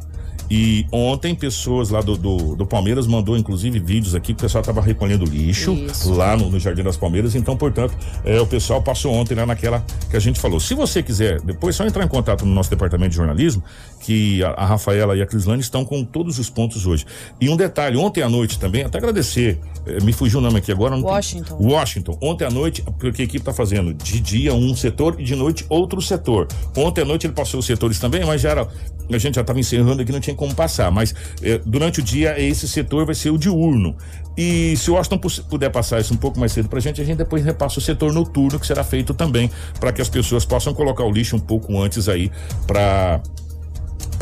Speaker 2: E ontem, pessoas lá do, do, do, Palmeiras mandou, inclusive, vídeos aqui que o pessoal estava recolhendo lixo Isso. lá no, no, Jardim das Palmeiras. Então, portanto, é, o pessoal passou ontem lá naquela que a gente falou. Se você quiser, depois só entrar em contato no nosso departamento de jornalismo, que a, Rafaela e a Crislane estão com todos os pontos hoje. E um detalhe, ontem à noite também, até agradecer, é, me fugiu o nome aqui agora.
Speaker 3: Washington.
Speaker 2: Tem, Washington. Ontem à noite, porque a equipe está fazendo de dia um setor e de noite outro setor. Ontem à noite ele passou os setores também, mas já era a gente já estava encerrando aqui, não tinha como passar, mas eh, durante o dia esse setor vai ser o diurno. E se o Washington puder passar isso um pouco mais cedo para a gente, a gente depois repassa o setor noturno, que será feito também, para que as pessoas possam colocar o lixo um pouco antes aí para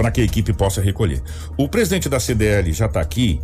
Speaker 2: para que a equipe possa recolher. O presidente da CDL já está aqui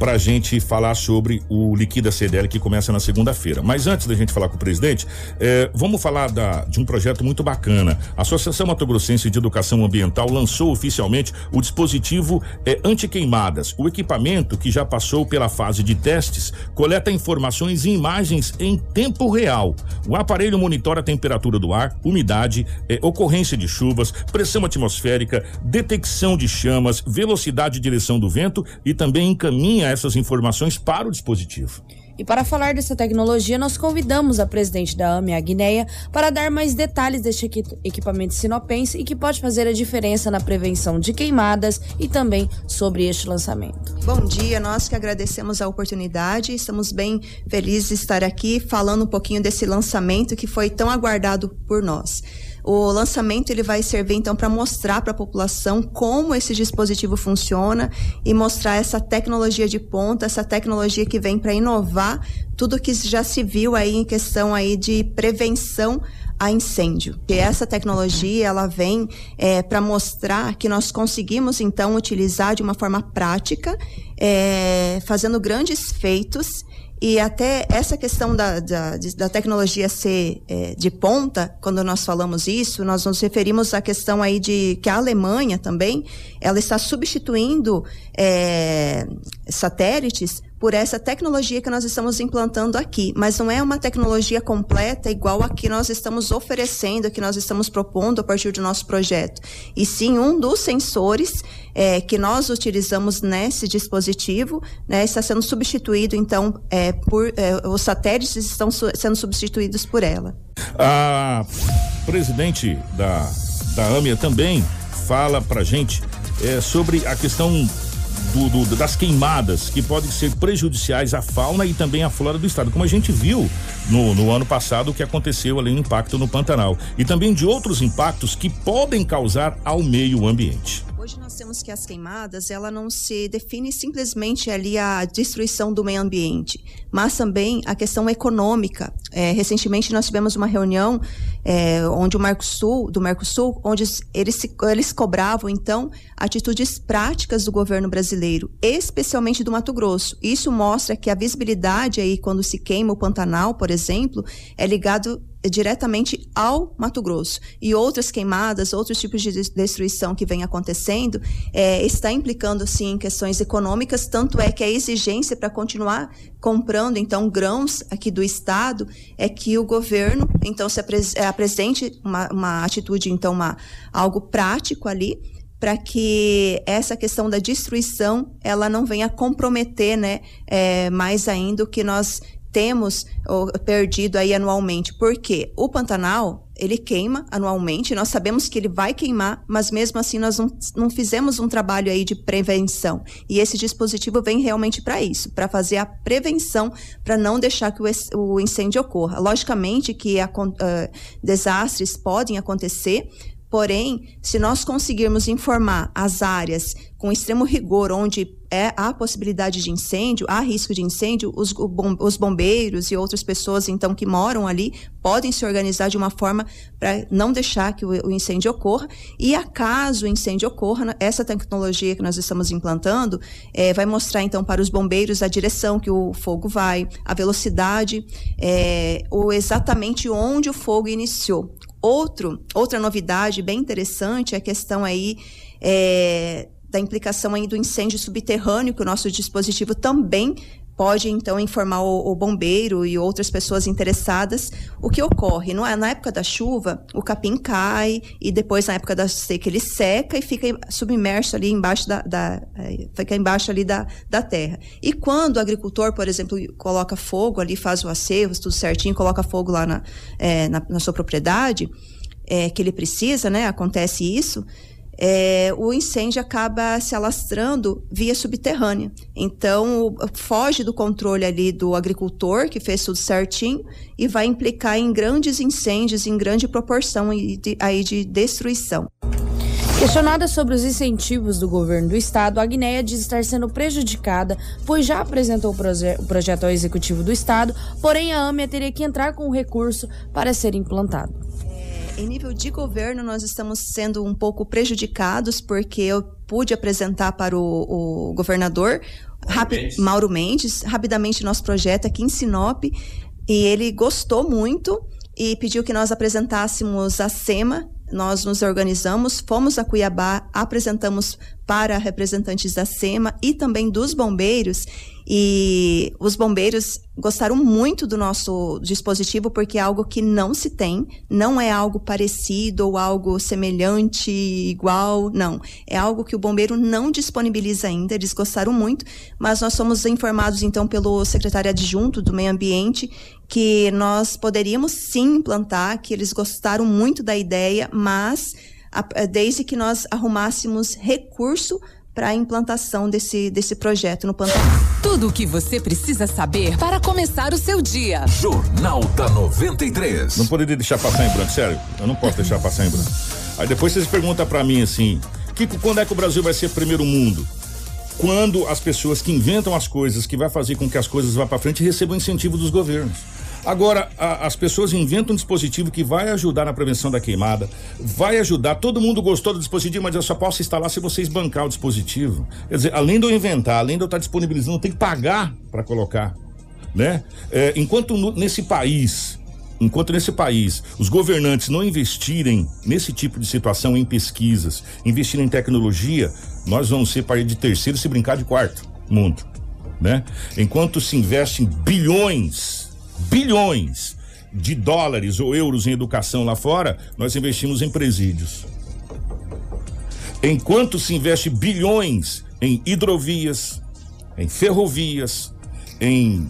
Speaker 2: para a gente falar sobre o Liquida CDL que começa na segunda-feira. Mas antes da gente falar com o presidente, eh, vamos falar da, de um projeto muito bacana. A Associação Mato Grossense de Educação Ambiental lançou oficialmente o dispositivo eh, anti-queimadas. O equipamento, que já passou pela fase de testes, coleta informações e imagens em tempo real. O aparelho monitora a temperatura do ar, umidade, eh, ocorrência de chuvas, pressão atmosférica, detecção de chamas, velocidade e direção do vento e também encaminha essas informações para o dispositivo.
Speaker 3: E para falar dessa tecnologia, nós convidamos a presidente da AME, a Guineia, para dar mais detalhes deste equipamento sinopense e que pode fazer a diferença na prevenção de queimadas e também sobre este lançamento.
Speaker 13: Bom dia, nós que agradecemos a oportunidade, estamos bem felizes de estar aqui falando um pouquinho desse lançamento que foi tão aguardado por nós. O lançamento ele vai servir então para mostrar para a população como esse dispositivo funciona e mostrar essa tecnologia de ponta, essa tecnologia que vem para inovar tudo que já se viu aí em questão aí de prevenção a incêndio. E essa tecnologia ela vem é, para mostrar que nós conseguimos então utilizar de uma forma prática, é, fazendo grandes feitos e até essa questão da, da, da tecnologia ser é, de ponta, quando nós falamos isso, nós nos referimos à questão aí de que a Alemanha também, ela está substituindo é, satélites por essa tecnologia que nós estamos implantando aqui, mas não é uma tecnologia completa igual a que nós estamos oferecendo, que nós estamos propondo a partir do nosso projeto, e sim um dos sensores é, que nós utilizamos nesse dispositivo né, está sendo substituído, então, é, por é, os satélites estão su sendo substituídos por ela.
Speaker 2: A presidente da, da AMIA também fala para gente é, sobre a questão do, do, das queimadas que podem ser prejudiciais à fauna e também à flora do estado, como a gente viu no, no ano passado o que aconteceu ali no impacto no Pantanal e também de outros impactos que podem causar ao meio ambiente.
Speaker 13: Hoje nós temos que as queimadas, ela não se define simplesmente ali a destruição do meio ambiente, mas também a questão econômica. É, recentemente nós tivemos uma reunião é, onde o Mercosul, do Mercosul, onde eles, eles cobravam então atitudes práticas do governo brasileiro, especialmente do Mato Grosso. Isso mostra que a visibilidade aí quando se queima o Pantanal, por exemplo, é ligado diretamente ao Mato Grosso. E outras queimadas, outros tipos de destruição que vem acontecendo, é, está implicando, sim, questões econômicas, tanto é que a exigência para continuar comprando, então, grãos aqui do Estado, é que o governo, então, se apres é, apresente uma, uma atitude, então, uma, algo prático ali, para que essa questão da destruição ela não venha comprometer, né, é, mais ainda o que nós temos perdido aí anualmente, porque o Pantanal ele queima anualmente, nós sabemos que ele vai queimar, mas mesmo assim nós não, não fizemos um trabalho aí de prevenção. E esse dispositivo vem realmente para isso, para fazer a prevenção, para não deixar que o, o, incêndio ocorra. Logicamente que a, uh, desastres podem acontecer, Porém, se nós conseguirmos informar as áreas com extremo rigor, onde é, há possibilidade de incêndio, há risco de incêndio, os, os bombeiros e outras pessoas, então, que moram ali, podem se organizar de uma forma para não deixar que o, o, incêndio ocorra. E acaso o incêndio ocorra, essa tecnologia que nós estamos implantando é, vai mostrar, então, para os bombeiros a direção que o fogo vai, a velocidade, é, ou exatamente onde o fogo iniciou. Outro, outra novidade bem interessante é a questão aí é, da implicação aí do incêndio subterrâneo, que o nosso dispositivo também pode então informar o, o, bombeiro e outras pessoas interessadas o que ocorre. Não é na época da chuva, o capim cai e depois na época da seca ele seca e fica submerso ali embaixo da, da é, fica embaixo ali da, da terra. E quando o agricultor, por exemplo, coloca fogo ali, faz o acervo, tudo certinho, coloca fogo lá na, é, na, na, sua propriedade, é, que ele precisa, né? Acontece isso é, o incêndio acaba se alastrando via subterrânea. Então, foge do controle ali do agricultor, que fez tudo certinho, e vai implicar em grandes incêndios, em grande proporção de, aí de destruição.
Speaker 3: Questionada sobre os incentivos do governo do estado, a Guinéia diz estar sendo prejudicada, pois já apresentou o, proje o projeto ao executivo do estado, porém a AMIA teria que entrar com o recurso para ser implantado
Speaker 13: em nível de governo, nós estamos sendo um pouco prejudicados, porque eu pude apresentar para o, o governador Mauro Mendes. Mauro Mendes, rapidamente nosso projeto aqui em Sinop, e ele gostou muito e pediu que nós apresentássemos a SEMA. Nós nos organizamos, fomos a Cuiabá, apresentamos para representantes da SEMA e também dos bombeiros e os bombeiros gostaram muito do nosso dispositivo porque é algo que não se tem, não é algo parecido ou algo semelhante, igual, não. É algo que o bombeiro não disponibiliza ainda, eles gostaram muito, mas nós somos informados então pelo secretário adjunto do Meio Ambiente que nós poderíamos sim implantar, que eles gostaram muito da ideia, mas desde que nós arrumássemos recurso para a implantação desse, desse projeto no Pantanal.
Speaker 14: Tudo o que você precisa saber para começar o seu dia.
Speaker 6: Jornal da 93.
Speaker 2: Não poderia deixar passar em branco, sério. Eu não posso deixar passar em branco. Aí depois vocês perguntam para mim assim: Kiko, quando é que o Brasil vai ser primeiro mundo? Quando as pessoas que inventam as coisas, que vai fazer com que as coisas vá para frente, recebam incentivo dos governos. Agora, a, as pessoas inventam um dispositivo que vai ajudar na prevenção da queimada, vai ajudar. Todo mundo gostou do dispositivo, mas eu só posso instalar se vocês bancar o dispositivo. Quer dizer, além de eu inventar, além de eu estar disponibilizando, tem que pagar para colocar, né? É, enquanto no, nesse país enquanto nesse país os governantes não investirem nesse tipo de situação em pesquisas, investirem em tecnologia, nós vamos ser país de terceiro se brincar de quarto mundo. né? Enquanto se investe em bilhões, bilhões de dólares ou euros em educação lá fora, nós investimos em presídios. Enquanto se investe bilhões em hidrovias, em ferrovias, em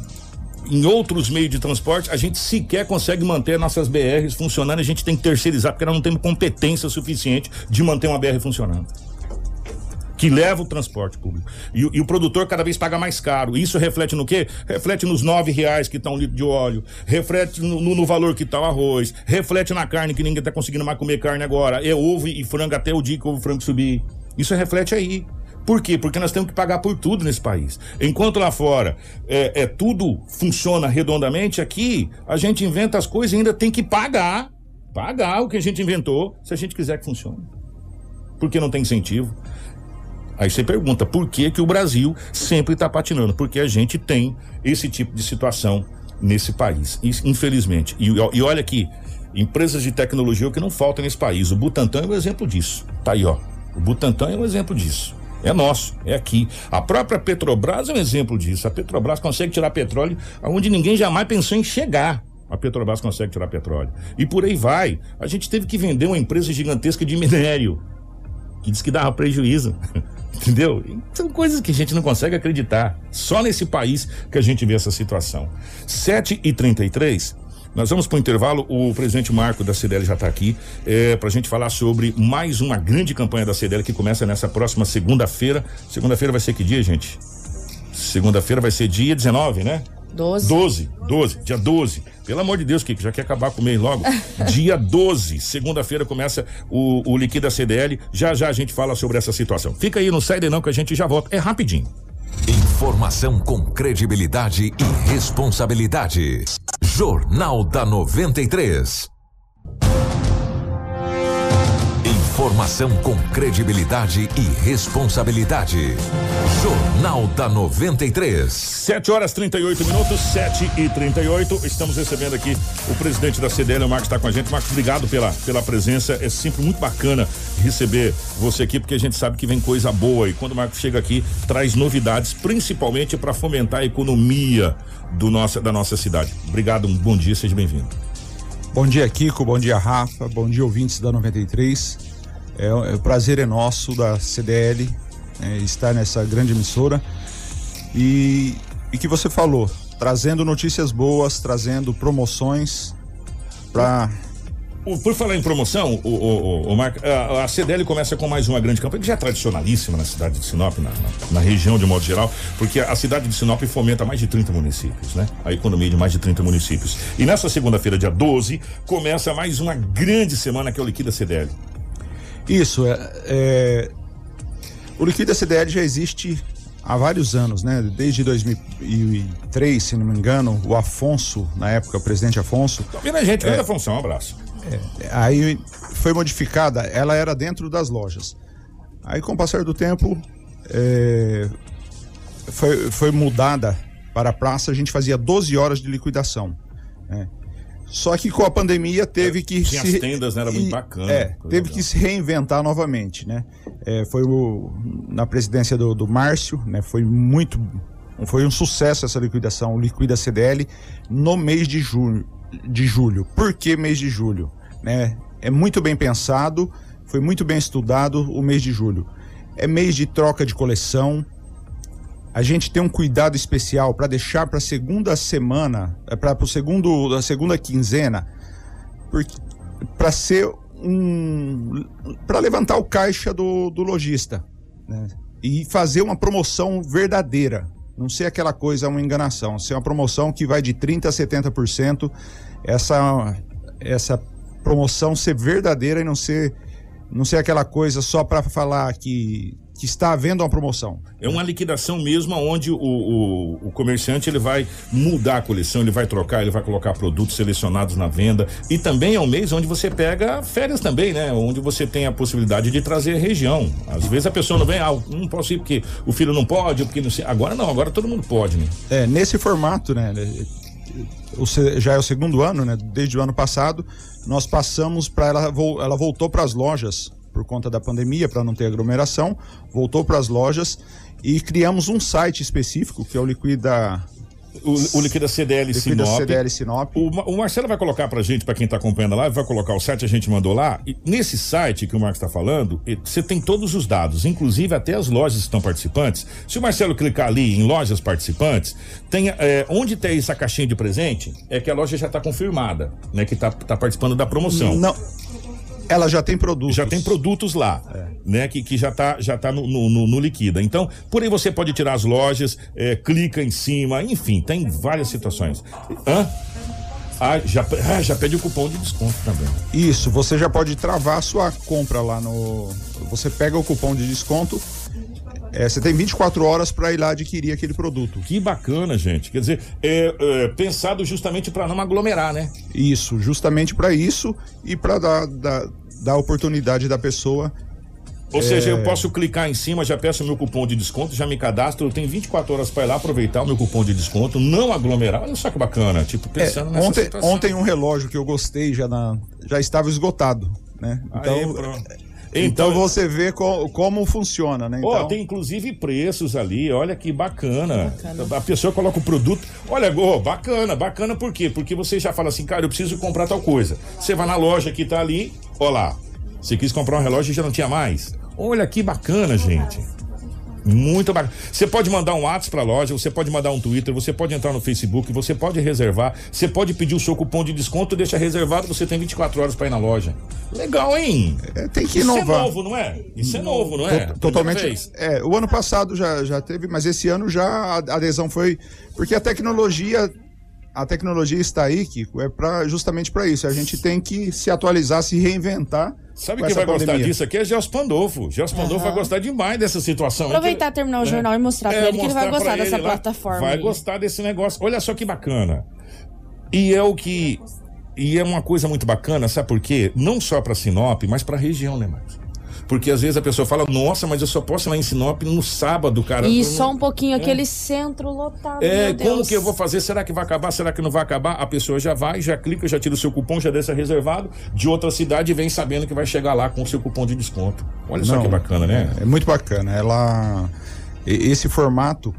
Speaker 2: em outros meios de transporte, a gente sequer consegue manter nossas BRs funcionando, a gente tem que terceirizar, porque nós não temos competência suficiente de manter uma BR funcionando. Que leva o transporte público. E, e o produtor cada vez paga mais caro. Isso reflete no quê? Reflete nos nove reais que está um litro de óleo, reflete no, no, no valor que está o arroz, reflete na carne que ninguém está conseguindo mais comer carne agora. É ovo e frango até o dia que o frango subir. Isso reflete aí. Por quê? Porque nós temos que pagar por tudo nesse país. Enquanto lá fora é, é tudo funciona redondamente, aqui a gente inventa as coisas e ainda tem que pagar. Pagar o que a gente inventou se a gente quiser que funcione. Porque não tem incentivo. Aí você pergunta por que, que o Brasil sempre está patinando? Porque a gente tem esse tipo de situação nesse país, infelizmente. E, e olha aqui, empresas de tecnologia que não falta nesse país. O Butantan é um exemplo disso. Tá aí, ó. O Butantan é um exemplo disso. É nosso, é aqui. A própria Petrobras é um exemplo disso. A Petrobras consegue tirar petróleo onde ninguém jamais pensou em chegar. A Petrobras consegue tirar petróleo. E por aí vai. A gente teve que vender uma empresa gigantesca de minério, que diz que dava prejuízo. Entendeu? São coisas que a gente não consegue acreditar. Só nesse país que a gente vê essa situação. 7 e 33 nós vamos para o intervalo. O presidente Marco da CDL já está aqui é, para a gente falar sobre mais uma grande campanha da CDL que começa nessa próxima segunda-feira. Segunda-feira vai ser que dia, gente? Segunda-feira vai ser dia 19, né?
Speaker 3: 12.
Speaker 2: 12, 12, dia 12. Pelo amor de Deus, que já quer acabar com o mês logo. dia 12, segunda-feira começa o, o Liquida CDL. Já já a gente fala sobre essa situação. Fica aí, não sai de não que a gente já volta. É rapidinho.
Speaker 6: Informação com credibilidade e responsabilidade. Jornal da 93. Informação com credibilidade e responsabilidade. Jornal da 93.
Speaker 2: 7 horas 38 minutos, 7 e 38. Estamos recebendo aqui o presidente da CDL, o Marcos está com a gente. Marcos, obrigado pela, pela presença. É sempre muito bacana receber você aqui, porque a gente sabe que vem coisa boa. E quando o Marcos chega aqui, traz novidades, principalmente para fomentar a economia do nossa, da nossa cidade. Obrigado, um bom dia, seja bem-vindo.
Speaker 15: Bom dia, Kiko. Bom dia, Rafa. Bom dia, ouvintes da 93. É, é, o prazer é nosso da CDL é, estar nessa grande emissora e, e que você falou, trazendo notícias boas, trazendo promoções para
Speaker 2: por falar em promoção, o, o, o, o a, a, CDL começa com mais uma grande campanha que já é tradicionalíssima na cidade de Sinop, na, na, na, região de modo geral, porque a cidade de Sinop fomenta mais de 30 municípios, né? A economia de mais de 30 municípios. E nessa segunda-feira, dia 12, começa mais uma grande semana que é o Liquida CDL.
Speaker 15: Isso, é, é, o Liquida CDL já existe há vários anos, né? Desde 2003, se não me engano, o Afonso, na época, o presidente Afonso.
Speaker 2: Tá vendo a gente, grande é, Afonso, um abraço.
Speaker 15: É, aí foi modificada, ela era dentro das lojas. Aí com o passar do tempo, é, foi, foi mudada para a praça, a gente fazia 12 horas de liquidação. Né? Só que com a pandemia teve que
Speaker 2: Tinha se... as tendas, né? Era muito bacana.
Speaker 15: É, teve legal. que se reinventar novamente, né? É, foi o, na presidência do, do Márcio, né? Foi muito, foi um sucesso essa liquidação, o Liquida CDL, no mês de julho. De julho. Por que mês de julho? Né? É muito bem pensado, foi muito bem estudado o mês de julho. É mês de troca de coleção, a gente tem um cuidado especial para deixar para a segunda semana, é, para o segundo, a segunda quinzena, para ser um, para levantar o caixa do, do lojista, né? E fazer uma promoção verdadeira, não ser aquela coisa uma enganação, ser uma promoção que vai de 30 a 70%, essa essa promoção ser verdadeira e não ser não ser aquela coisa só para falar que que está havendo uma promoção.
Speaker 2: É uma liquidação mesmo, onde o, o, o, comerciante ele vai mudar a coleção, ele vai trocar, ele vai colocar produtos selecionados na venda. E também é um mês onde você pega férias também, né? Onde você tem a possibilidade de trazer a região. Às vezes a pessoa não vem, ah, não posso ir porque o filho não pode, porque não sei. Agora não, agora todo mundo pode, né?
Speaker 15: É, nesse formato, né? O, já é o segundo ano, né? Desde o ano passado, nós passamos para ela, ela voltou para as lojas por conta da pandemia, para não ter aglomeração, voltou para as lojas e criamos um site específico, que é o Liquida
Speaker 2: O, o Liquida CDL
Speaker 15: Liquida
Speaker 2: Sinop.
Speaker 15: CDL Sinop.
Speaker 2: O, o Marcelo vai colocar pra gente, pra quem tá acompanhando a live, vai colocar o site, a gente mandou lá. E nesse site que o Marcos está falando, você tem todos os dados, inclusive até as lojas que estão participantes. Se o Marcelo clicar ali em lojas participantes, tem é, onde tem essa caixinha de presente, é que a loja já tá confirmada, né? Que tá, tá participando da promoção.
Speaker 15: Não. Ela já tem produtos.
Speaker 2: Já tem produtos lá, né? Que, que já tá, já tá no, no, no- liquida. Então, por aí você pode tirar as lojas, é, clica em cima, enfim, tem várias situações. Hã? Ah, já, ah, já pede o cupom de desconto também.
Speaker 15: Isso, você já pode travar a sua compra lá no. Você pega o cupom de desconto. é, você tem 24 horas para ir lá adquirir aquele produto.
Speaker 2: Que bacana, gente. Quer dizer, é, é, pensado justamente para não aglomerar, né?
Speaker 15: Isso, justamente para isso e para dar oportunidade da pessoa.
Speaker 2: Ou seja,
Speaker 15: é,
Speaker 2: eu posso clicar em cima, já peço o meu cupom de desconto, já me cadastro, eu tenho 24 horas para ir lá aproveitar o meu cupom de desconto, não aglomerar. Olha só que bacana, tipo,
Speaker 15: é,
Speaker 2: pensando nessa
Speaker 15: ontem,
Speaker 2: situação.
Speaker 15: ontem um relógio que eu gostei já, na, já estava esgotado, né? Então,
Speaker 2: Aí, pronto.
Speaker 15: Então, você vê co- como funciona, né?
Speaker 2: Ó,
Speaker 15: Então,
Speaker 2: tem inclusive preços ali, olha que bacana. A pessoa coloca o produto. Olha, ó, bacana, bacana por quê? Porque você já fala assim, cara, eu preciso comprar tal coisa. Você vai na loja que tá ali, ó lá. Você quis comprar um relógio e já não tinha mais. Olha que bacana, gente. Muito bacana. Você pode mandar um WhatsApp pra loja, você pode mandar um Twitter, você pode entrar no Facebook, você pode reservar, você pode pedir o seu cupom de desconto, deixa reservado, você tem 24 horas pra ir na loja. Legal, hein?
Speaker 15: tem que
Speaker 2: Isso é
Speaker 15: inovar.
Speaker 2: novo, não é? Isso é novo, não é?
Speaker 15: Totalmente. É, o ano passado já, já teve, mas esse ano já a adesão foi. Porque a tecnologia. A tecnologia está aí, Kiko, é pra, justamente para isso. A gente tem que se atualizar, se reinventar.
Speaker 2: Sabe quem vai gostar
Speaker 15: pandemia.
Speaker 2: disso aqui é Gelson Pandolfo. Gelson Pandolfo vai gostar demais dessa situação.
Speaker 3: Aproveitar, terminar o jornal e mostrar pra ele que ele vai
Speaker 2: É,
Speaker 3: gostar dessa
Speaker 2: ele lá.
Speaker 3: plataforma
Speaker 2: Vai
Speaker 3: aí.
Speaker 2: gostar desse negócio. Olha só que bacana. E é o que. E é uma coisa muito bacana, sabe por quê? Não só pra Sinop, mas pra região, né, Marcos? Porque às vezes a pessoa fala, nossa, mas eu só posso ir lá em Sinop no sábado, cara.
Speaker 3: E
Speaker 2: Eu
Speaker 3: só
Speaker 2: não-
Speaker 3: um pouquinho,
Speaker 2: É.
Speaker 3: aquele centro lotado.
Speaker 2: É,
Speaker 3: meu Deus.
Speaker 2: como que eu vou fazer? Será que vai acabar? Será que não vai acabar? A pessoa já vai, já clica, já tira o seu cupom, já deixa reservado de outra cidade e vem sabendo que vai chegar lá com o seu cupom de desconto. Olha só
Speaker 15: Não,
Speaker 2: que bacana, né?
Speaker 15: É, muito bacana. Ela, esse formato,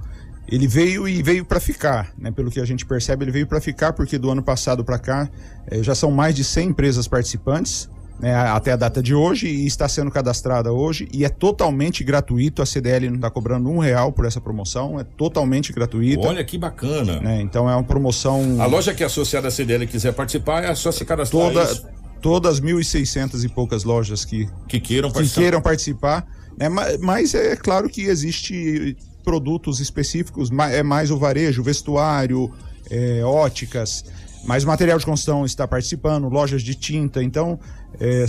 Speaker 15: ele veio e veio para ficar, né? Pelo que a gente percebe, ele veio para ficar porque do ano passado para cá eh, já são mais de 100 empresas participantes. Né, até a data de hoje e está sendo cadastrada hoje e é totalmente gratuito. A CDL não está cobrando um real por essa promoção, é totalmente gratuita.
Speaker 2: Olha que bacana.
Speaker 15: né, então é uma promoção.
Speaker 2: A loja que é associada à CDL quiser participar, é só se cadastrar.
Speaker 15: toda,
Speaker 2: isso.
Speaker 15: todas 1.600 e poucas lojas que,
Speaker 2: que queiram
Speaker 15: que
Speaker 2: participar.
Speaker 15: queiram participar. Né? Ma- Mas é claro que existe produtos específicos, é mais o varejo, vestuário, é, óticas, mas material de construção está participando, lojas de tinta, então é,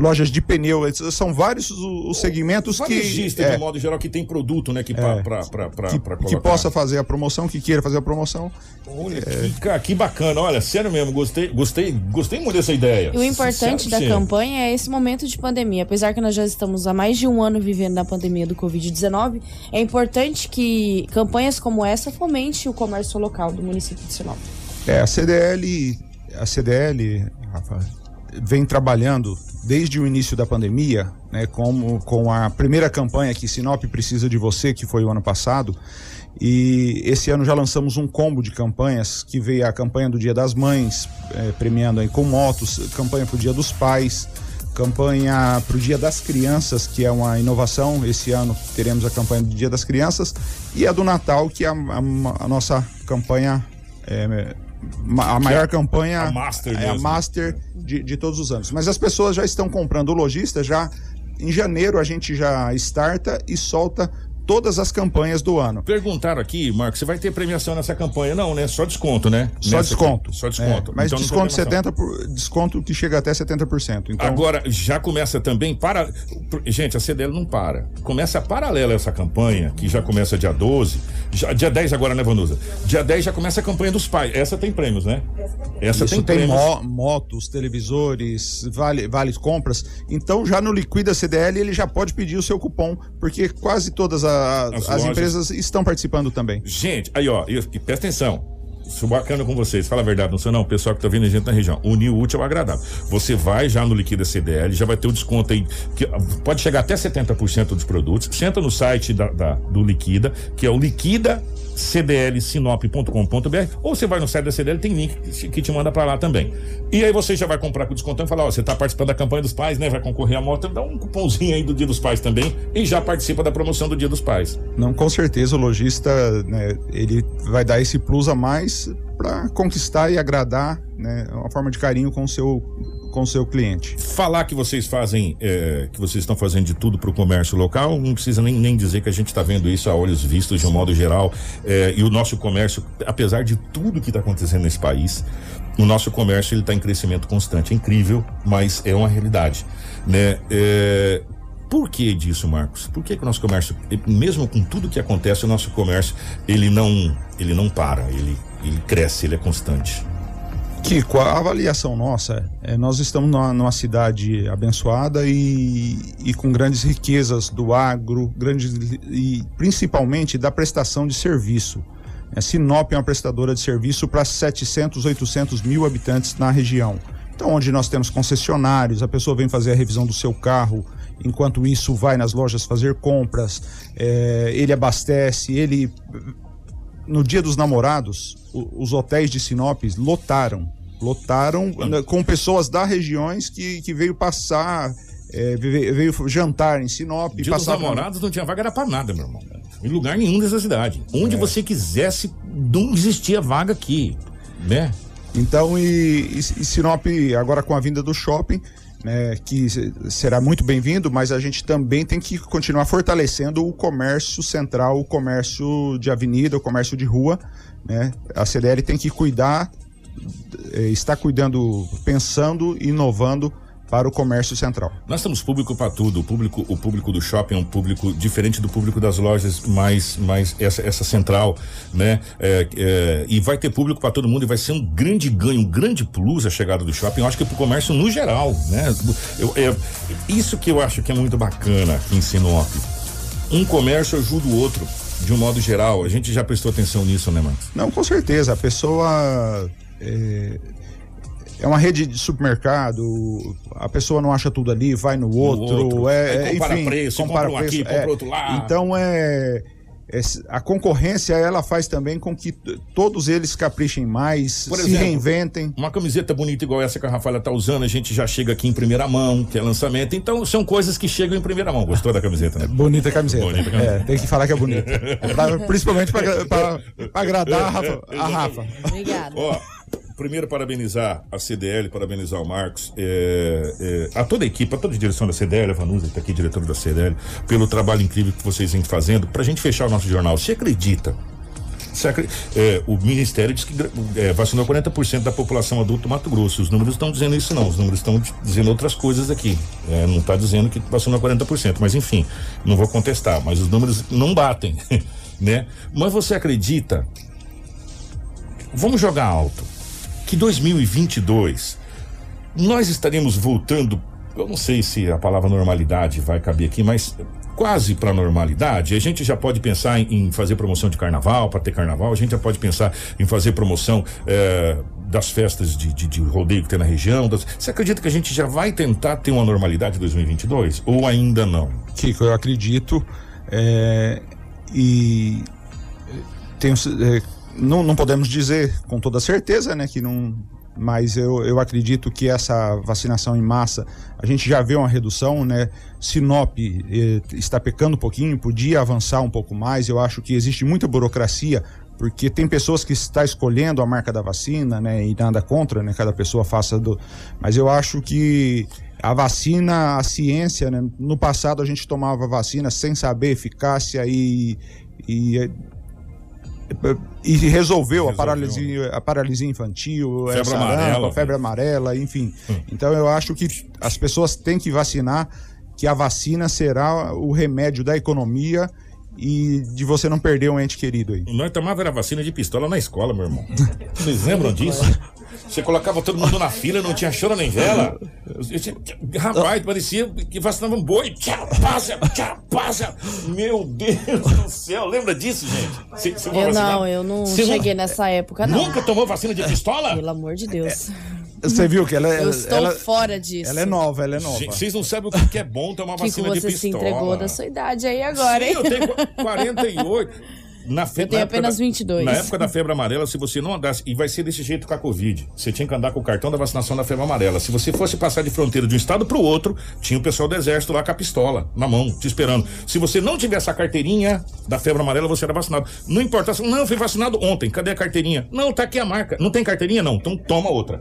Speaker 15: lojas de pneu, são vários os, os segmentos que
Speaker 2: Varejista,
Speaker 15: é,
Speaker 2: de modo geral, que tem produto, né? Que, pra, pra, pra, pra,
Speaker 15: que,
Speaker 2: pra
Speaker 15: que possa fazer a promoção, que queira fazer a promoção.
Speaker 2: Olha, que, cara, que bacana. Olha, sério mesmo, gostei, gostei, gostei muito dessa ideia.
Speaker 3: E o importante
Speaker 2: Sincero
Speaker 3: da campanha é esse momento de pandemia. Apesar que nós já estamos há mais de um ano vivendo na pandemia do Covid-19, é importante que campanhas como essa fomente o comércio local do município de Sinop.
Speaker 15: É, a CDL, a CDL, Rafa, vem trabalhando desde o início da pandemia, né, com, com a primeira campanha que Sinop precisa de você, que foi o ano passado. E esse ano já lançamos um combo de campanhas, que veio a campanha do Dia das Mães, eh, premiando aí com motos, campanha para o Dia dos Pais, campanha para o Dia das Crianças, que é uma inovação. Esse ano teremos a campanha do Dia das Crianças e a do Natal, que é a, a- a nossa campanha, ma- a maior campanha,
Speaker 2: a master
Speaker 15: é a
Speaker 2: mesmo.
Speaker 15: master de, de todos os anos. Mas as pessoas já estão comprando o lojista, já em janeiro a gente já starta e solta todas as campanhas do ano.
Speaker 2: Perguntaram aqui, Marcos, você vai ter premiação nessa campanha? Não, né? Só desconto, né?
Speaker 15: Só
Speaker 2: Nessa
Speaker 15: desconto.
Speaker 2: aqui. Só desconto.
Speaker 15: É, mas
Speaker 2: Então
Speaker 15: desconto
Speaker 2: premiação.
Speaker 15: 70 por, desconto que chega até 70%. Então,
Speaker 2: Agora, já começa também para. Gente, a CDL não para. Começa paralela essa campanha, que já começa dia 12. Já, dia 10 agora, né, Vanusa? Dia 10 já começa a campanha dos pais. Essa tem prêmios, né? Essa
Speaker 15: isso
Speaker 2: tem
Speaker 15: tem,
Speaker 2: prêmios.
Speaker 15: mo- motos, televisores, vale, vale compras. Então, já no Liquida CDL, ele já pode pedir o seu cupom, porque quase todas a-
Speaker 2: As
Speaker 15: as, empresas estão participando também.
Speaker 2: Gente, aí ó, e- e presta atenção. sou bacana com vocês, fala a verdade, não sou não, o pessoal que tá vindo a gente na região. Unir o útil ao agradável. Você vai já no Liquida CDL, já vai ter o desconto aí, que pode chegar até 70% dos produtos. Entra no site da, da- do Liquida, que é o Liquida cdlsinop.com.br ou você vai no site da CDL, tem link que te- manda pra lá também. E aí você já vai comprar com descontão e falar, ó, você tá participando da campanha dos pais, né? Vai concorrer à moto, dá um cupomzinho aí do Dia dos Pais também e já participa da promoção do Dia dos Pais.
Speaker 15: Não, com certeza o lojista, né, ele vai dar esse plus a mais para conquistar e agradar, né, uma forma de carinho com o seu com o seu cliente.
Speaker 2: Falar que vocês fazem, é, que vocês estão fazendo de tudo para o comércio local, não precisa nem, nem dizer que a gente está vendo isso a olhos vistos de um modo geral. é, e o nosso comércio, apesar de tudo que está acontecendo nesse país, o nosso comércio ele está em crescimento constante. É incrível, mas é uma realidade, né? É, por que disso, Marcos? Por que, que o nosso comércio, mesmo com tudo que acontece, o nosso comércio ele não, ele não para, ele, ele cresce, ele é constante.
Speaker 15: Kiko, a avaliação nossa, é, nós estamos numa, numa cidade abençoada e, e com grandes riquezas do agro, grandes e principalmente da prestação de serviço. A Sinop é uma prestadora de serviço para 700, 800 mil habitantes na região. Então, onde nós temos concessionários, a pessoa vem fazer a revisão do seu carro, enquanto isso vai nas lojas fazer compras, é, ele abastece, ele no dia dos namorados, os hotéis de Sinop lotaram. Lotaram né, com pessoas da regiões que, que veio passar, é, veio, jantar em Sinop.
Speaker 2: Dia dos namorados não tinha vaga era pra nada, meu irmão. Em lugar nenhum dessa cidade. Onde
Speaker 15: É.
Speaker 2: você quisesse, não existia vaga aqui, né?
Speaker 15: Então, e, e, e Sinop, agora com a vinda do shopping, né, que se- será muito bem-vindo, mas a gente também tem que continuar fortalecendo o comércio central, o comércio de avenida, o comércio de rua. Né? A CDL tem que cuidar, eh, está cuidando, pensando, inovando para o comércio central.
Speaker 2: Nós temos público para tudo. O público, o público do shopping é um público diferente do público das lojas, mais, mais essa, essa central, né? É, é, e vai ter público para todo mundo e vai ser um grande ganho, um grande plus a chegada do shopping. Eu acho que para o comércio no geral, né? Eu, é, isso que eu acho que é muito bacana aqui em Sinop. Um comércio ajuda o outro, de um modo geral. A gente já prestou atenção nisso, né, Marcos?
Speaker 15: Não, com certeza. A pessoa é, é uma rede de supermercado, a pessoa não acha tudo ali, vai no outro,
Speaker 2: outro.
Speaker 15: é,
Speaker 2: Aí compara
Speaker 15: enfim,
Speaker 2: preço,
Speaker 15: compara
Speaker 2: compra um aqui,
Speaker 15: preço,
Speaker 2: compra outro lá.
Speaker 15: Então é, é, a concorrência ela faz também com que todos eles caprichem mais,
Speaker 2: Por
Speaker 15: se
Speaker 2: exemplo,
Speaker 15: reinventem.
Speaker 2: Uma camiseta bonita igual essa que a Rafaela tá usando, a gente já chega aqui em primeira mão, que é lançamento. Então são coisas que chegam em primeira mão. Gostou da camiseta, né?
Speaker 15: Bonita a camiseta.
Speaker 2: Bonita a camiseta.
Speaker 15: É, tem que falar que é bonita. Pra- principalmente para agradar a Rafa. A Rafa.
Speaker 3: Obrigada.
Speaker 2: Ó, primeiro parabenizar a CDL, parabenizar o Marcos, é, é, a toda a equipe, a toda a direção da CDL, a Vanusa, que tá aqui, diretor da CDL, pelo trabalho incrível que vocês vêm fazendo pra gente fechar o nosso jornal. Você acredita? Você acre- é, o Ministério diz que é, vacinou 40% da população adulta do Mato Grosso. Os números estão dizendo isso não, os números estão di- dizendo outras coisas aqui. É, não está dizendo que vacinou 40%, mas enfim, não vou contestar, mas os números não batem, né? Mas você acredita Vamos jogar alto. Que 2022 nós estaremos voltando, eu não sei se a palavra normalidade vai caber aqui, mas quase para normalidade. A gente já pode pensar em, em fazer promoção de carnaval, para ter carnaval, a gente já pode pensar em fazer promoção eh, das festas de, de, de rodeio que tem na região. das- Você acredita que a gente já vai tentar ter uma normalidade em 2022 ou ainda não?
Speaker 15: Kiko, eu acredito. é, e tenho, é, não, não podemos dizer com toda certeza, né, que não. Mas eu, eu acredito que essa vacinação em massa, a gente já vê uma redução, né? Sinop eh, está pecando um pouquinho, podia avançar um pouco mais. Eu acho que existe muita burocracia, porque tem pessoas que está escolhendo a marca da vacina, né? E nada contra, né? Cada pessoa faça do. Mas eu acho que a vacina, a ciência, né? No passado a gente tomava vacina sem saber eficácia e. e e resolveu, a, paralisia, a paralisia infantil,
Speaker 2: Febre amarela.
Speaker 15: a febre amarela, enfim. Então eu acho que as pessoas têm que vacinar, que a vacina será o remédio da economia e de você não perder um ente querido aí.
Speaker 2: Nós tomava era vacina de pistola na escola, meu irmão. Vocês lembram disso? Você colocava todo mundo na fila, não tinha choro nem vela. Rapaz, parecia que vacinava um boi. Tchau, passa, tchau, passa. Meu Deus do céu, lembra disso, gente? Você foi
Speaker 3: Eu
Speaker 2: vacinar?
Speaker 3: não, eu não
Speaker 2: Você
Speaker 3: cheguei nessa época, não.
Speaker 2: Nunca tomou vacina de pistola?
Speaker 3: Pelo amor de Deus.
Speaker 15: Você viu que ela é.
Speaker 3: Eu estou
Speaker 15: ela,
Speaker 3: fora disso.
Speaker 15: ela é nova, ela é nova.
Speaker 2: Vocês não sabem o que é bom tomar vacina de
Speaker 3: você se
Speaker 2: pistola.
Speaker 3: entregou da sua idade aí agora,
Speaker 2: Sim,
Speaker 3: hein?
Speaker 2: eu tenho qu- 48. Na fe...
Speaker 3: Eu tenho
Speaker 2: na época
Speaker 3: apenas
Speaker 2: da-
Speaker 3: 22.
Speaker 2: Na época da febre amarela, se você não andasse, e vai ser desse jeito com a Covid, você tinha que andar com o cartão da vacinação da febre amarela. Se você fosse passar de fronteira de um estado para o outro, tinha o pessoal do exército lá com a pistola na mão, te esperando. Se você não tivesse a carteirinha da febre amarela, você era vacinado. Não importa, não, eu fui vacinado ontem, cadê a carteirinha? Não, tá aqui a marca. Não tem carteirinha? Não, então toma outra.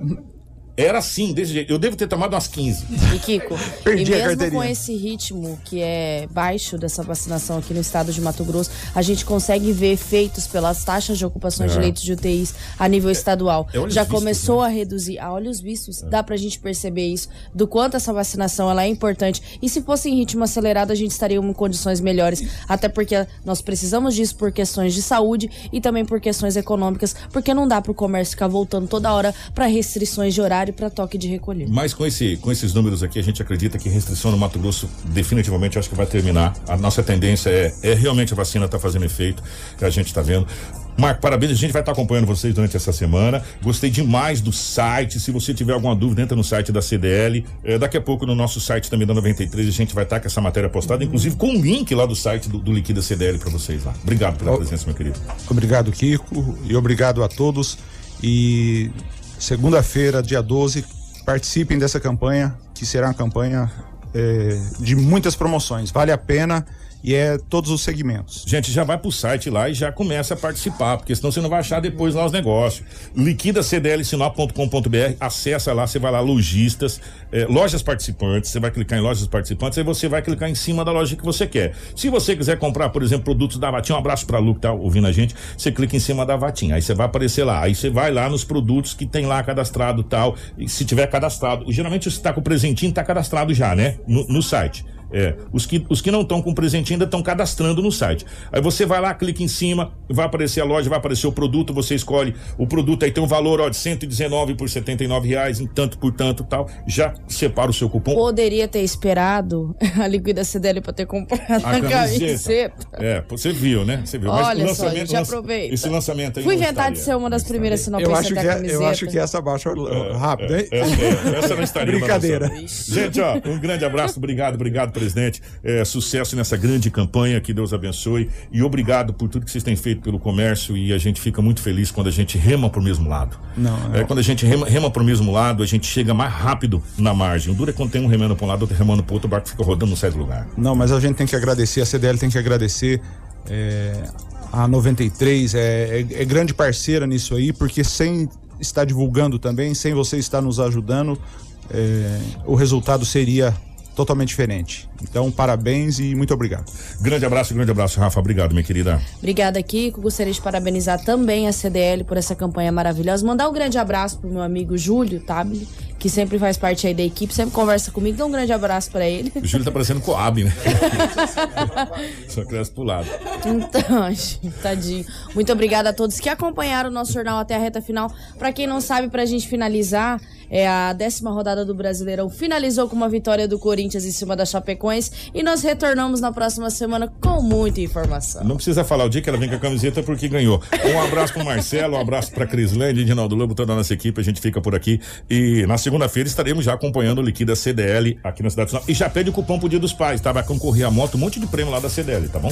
Speaker 2: Era assim, desse jeito. Eu devo ter tomado umas 15.
Speaker 3: E Kiko,
Speaker 2: Perdi
Speaker 3: e
Speaker 2: a
Speaker 3: mesmo com esse ritmo que é baixo dessa vacinação aqui no estado de Mato Grosso, a gente consegue ver efeitos pelas taxas de ocupações
Speaker 2: É.
Speaker 3: de leitos de UTIs a nível estadual.
Speaker 2: É
Speaker 3: Já
Speaker 2: vistos,
Speaker 3: começou a reduzir a olhos vistos. Dá pra gente perceber isso, do quanto essa vacinação ela é importante. E se fosse em ritmo acelerado, a gente estaria em condições melhores, até porque nós precisamos disso por questões de saúde e também por questões econômicas, porque não dá pro comércio ficar voltando toda hora pra restrições de horário e pra toque de recolher.
Speaker 2: Mas com, esse, com esses números aqui, a gente acredita que restrição no Mato Grosso definitivamente acho que vai terminar. A nossa tendência é, é realmente a vacina tá fazendo efeito, que a gente tá vendo. Marco, parabéns, a gente vai estar acompanhando vocês durante essa semana. Gostei demais do site. Se você tiver alguma dúvida, entra no site da CDL. Eh, daqui a pouco no nosso site também da 93 a gente vai estar com essa matéria postada, inclusive com o link lá do site do, do Liquida CDL para vocês lá. Obrigado pela presença, meu querido.
Speaker 15: Obrigado, Kiko, e obrigado a todos. E segunda-feira, dia 12, participem dessa campanha, que será uma campanha eh, de muitas promoções. Vale a pena e é todos os segmentos.
Speaker 2: Gente, já vai pro site lá e já começa a participar, porque senão você não vai achar depois lá os negócios. Liquidacdlsinop.com.br, acessa lá, você vai lá, lojistas, eh, lojas participantes, você vai clicar em lojas participantes, aí você vai clicar em cima da loja que você quer. Se você quiser comprar, por exemplo, produtos da Vatim, um abraço pra Lu que tá ouvindo a gente, você clica em cima da Vatim, aí você vai aparecer lá, aí você vai lá nos produtos que tem lá cadastrado tal, e se tiver cadastrado, geralmente se tá com o presentinho, tá cadastrado já, né? no, no site. É, os que, os que não estão com presente ainda estão cadastrando no site. Aí você vai lá, clica em cima, vai aparecer a loja, vai aparecer o produto, você escolhe o produto, aí tem um valor ó, de 119 por 79 reais, em tanto por tanto tal. Já separa o seu cupom.
Speaker 3: Poderia ter esperado a Liquida CDL pra ter comprado a,
Speaker 2: A
Speaker 3: camiseta.
Speaker 2: camiseta. É, você viu, né? Você viu.
Speaker 3: Olha
Speaker 2: o
Speaker 3: só,
Speaker 2: lançamento, lança-
Speaker 3: aproveita.
Speaker 2: Esse lançamento aí
Speaker 3: Fui inventar de ser uma das primeiras
Speaker 15: acho,
Speaker 3: da
Speaker 15: que é,
Speaker 3: camiseta.
Speaker 15: eu acho que essa baixa rápido, hein?
Speaker 2: Essa, é, essa não estaria.
Speaker 15: Brincadeira.
Speaker 2: Gente, ó, um grande abraço, obrigado, obrigado, presidente. É, sucesso nessa grande campanha, que Deus abençoe. E obrigado por tudo que vocês têm feito pelo comércio. E a gente fica muito feliz quando a gente rema pro mesmo lado.
Speaker 15: Não,
Speaker 2: É, quando a gente rema, rema pro mesmo lado, a gente chega mais rápido na margem. O duro é quando tem um remando pra um lado, outro remando pro outro, o barco fica rodando, não sai do lugar.
Speaker 15: Não, mas a gente tem que agradecer, a CDL tem que agradecer. é, a 93 é, é, é grande parceira nisso aí, porque sem estar divulgando também, sem você estar nos ajudando, é, o resultado seria totalmente diferente. Então, parabéns e muito obrigado.
Speaker 2: Grande abraço, grande abraço, Rafa. Obrigado, minha querida.
Speaker 3: Obrigada, Kiko. Gostaria de parabenizar também a CDL por essa campanha maravilhosa. Mandar um grande abraço pro meu amigo Júlio Tabile, que sempre faz parte aí da equipe, sempre conversa comigo. Então, um grande abraço pra ele.
Speaker 2: O Júlio tá parecendo Coab, né? Só cresce pro lado.
Speaker 3: Então, gente, tadinho. Muito obrigada a todos que acompanharam o nosso jornal até a reta final. Pra quem não sabe, pra gente finalizar, é a décima rodada do Brasileirão finalizou com uma vitória do Corinthians em cima da Chapecoense e nós retornamos na próxima semana com muita informação.
Speaker 2: Não precisa falar o dia que ela vem com a camiseta porque ganhou. Um abraço pro Marcelo, um abraço pra Crislândia, Edinaldo Lobo, toda a nossa equipe. A gente fica por aqui. E na segunda-feira estaremos já acompanhando o Liquida CDL aqui na Cidade de Sinop. E já pede o cupom pro Dia dos Pais, tá? Vai concorrer a moto, um monte de prêmio lá da CDL, tá bom?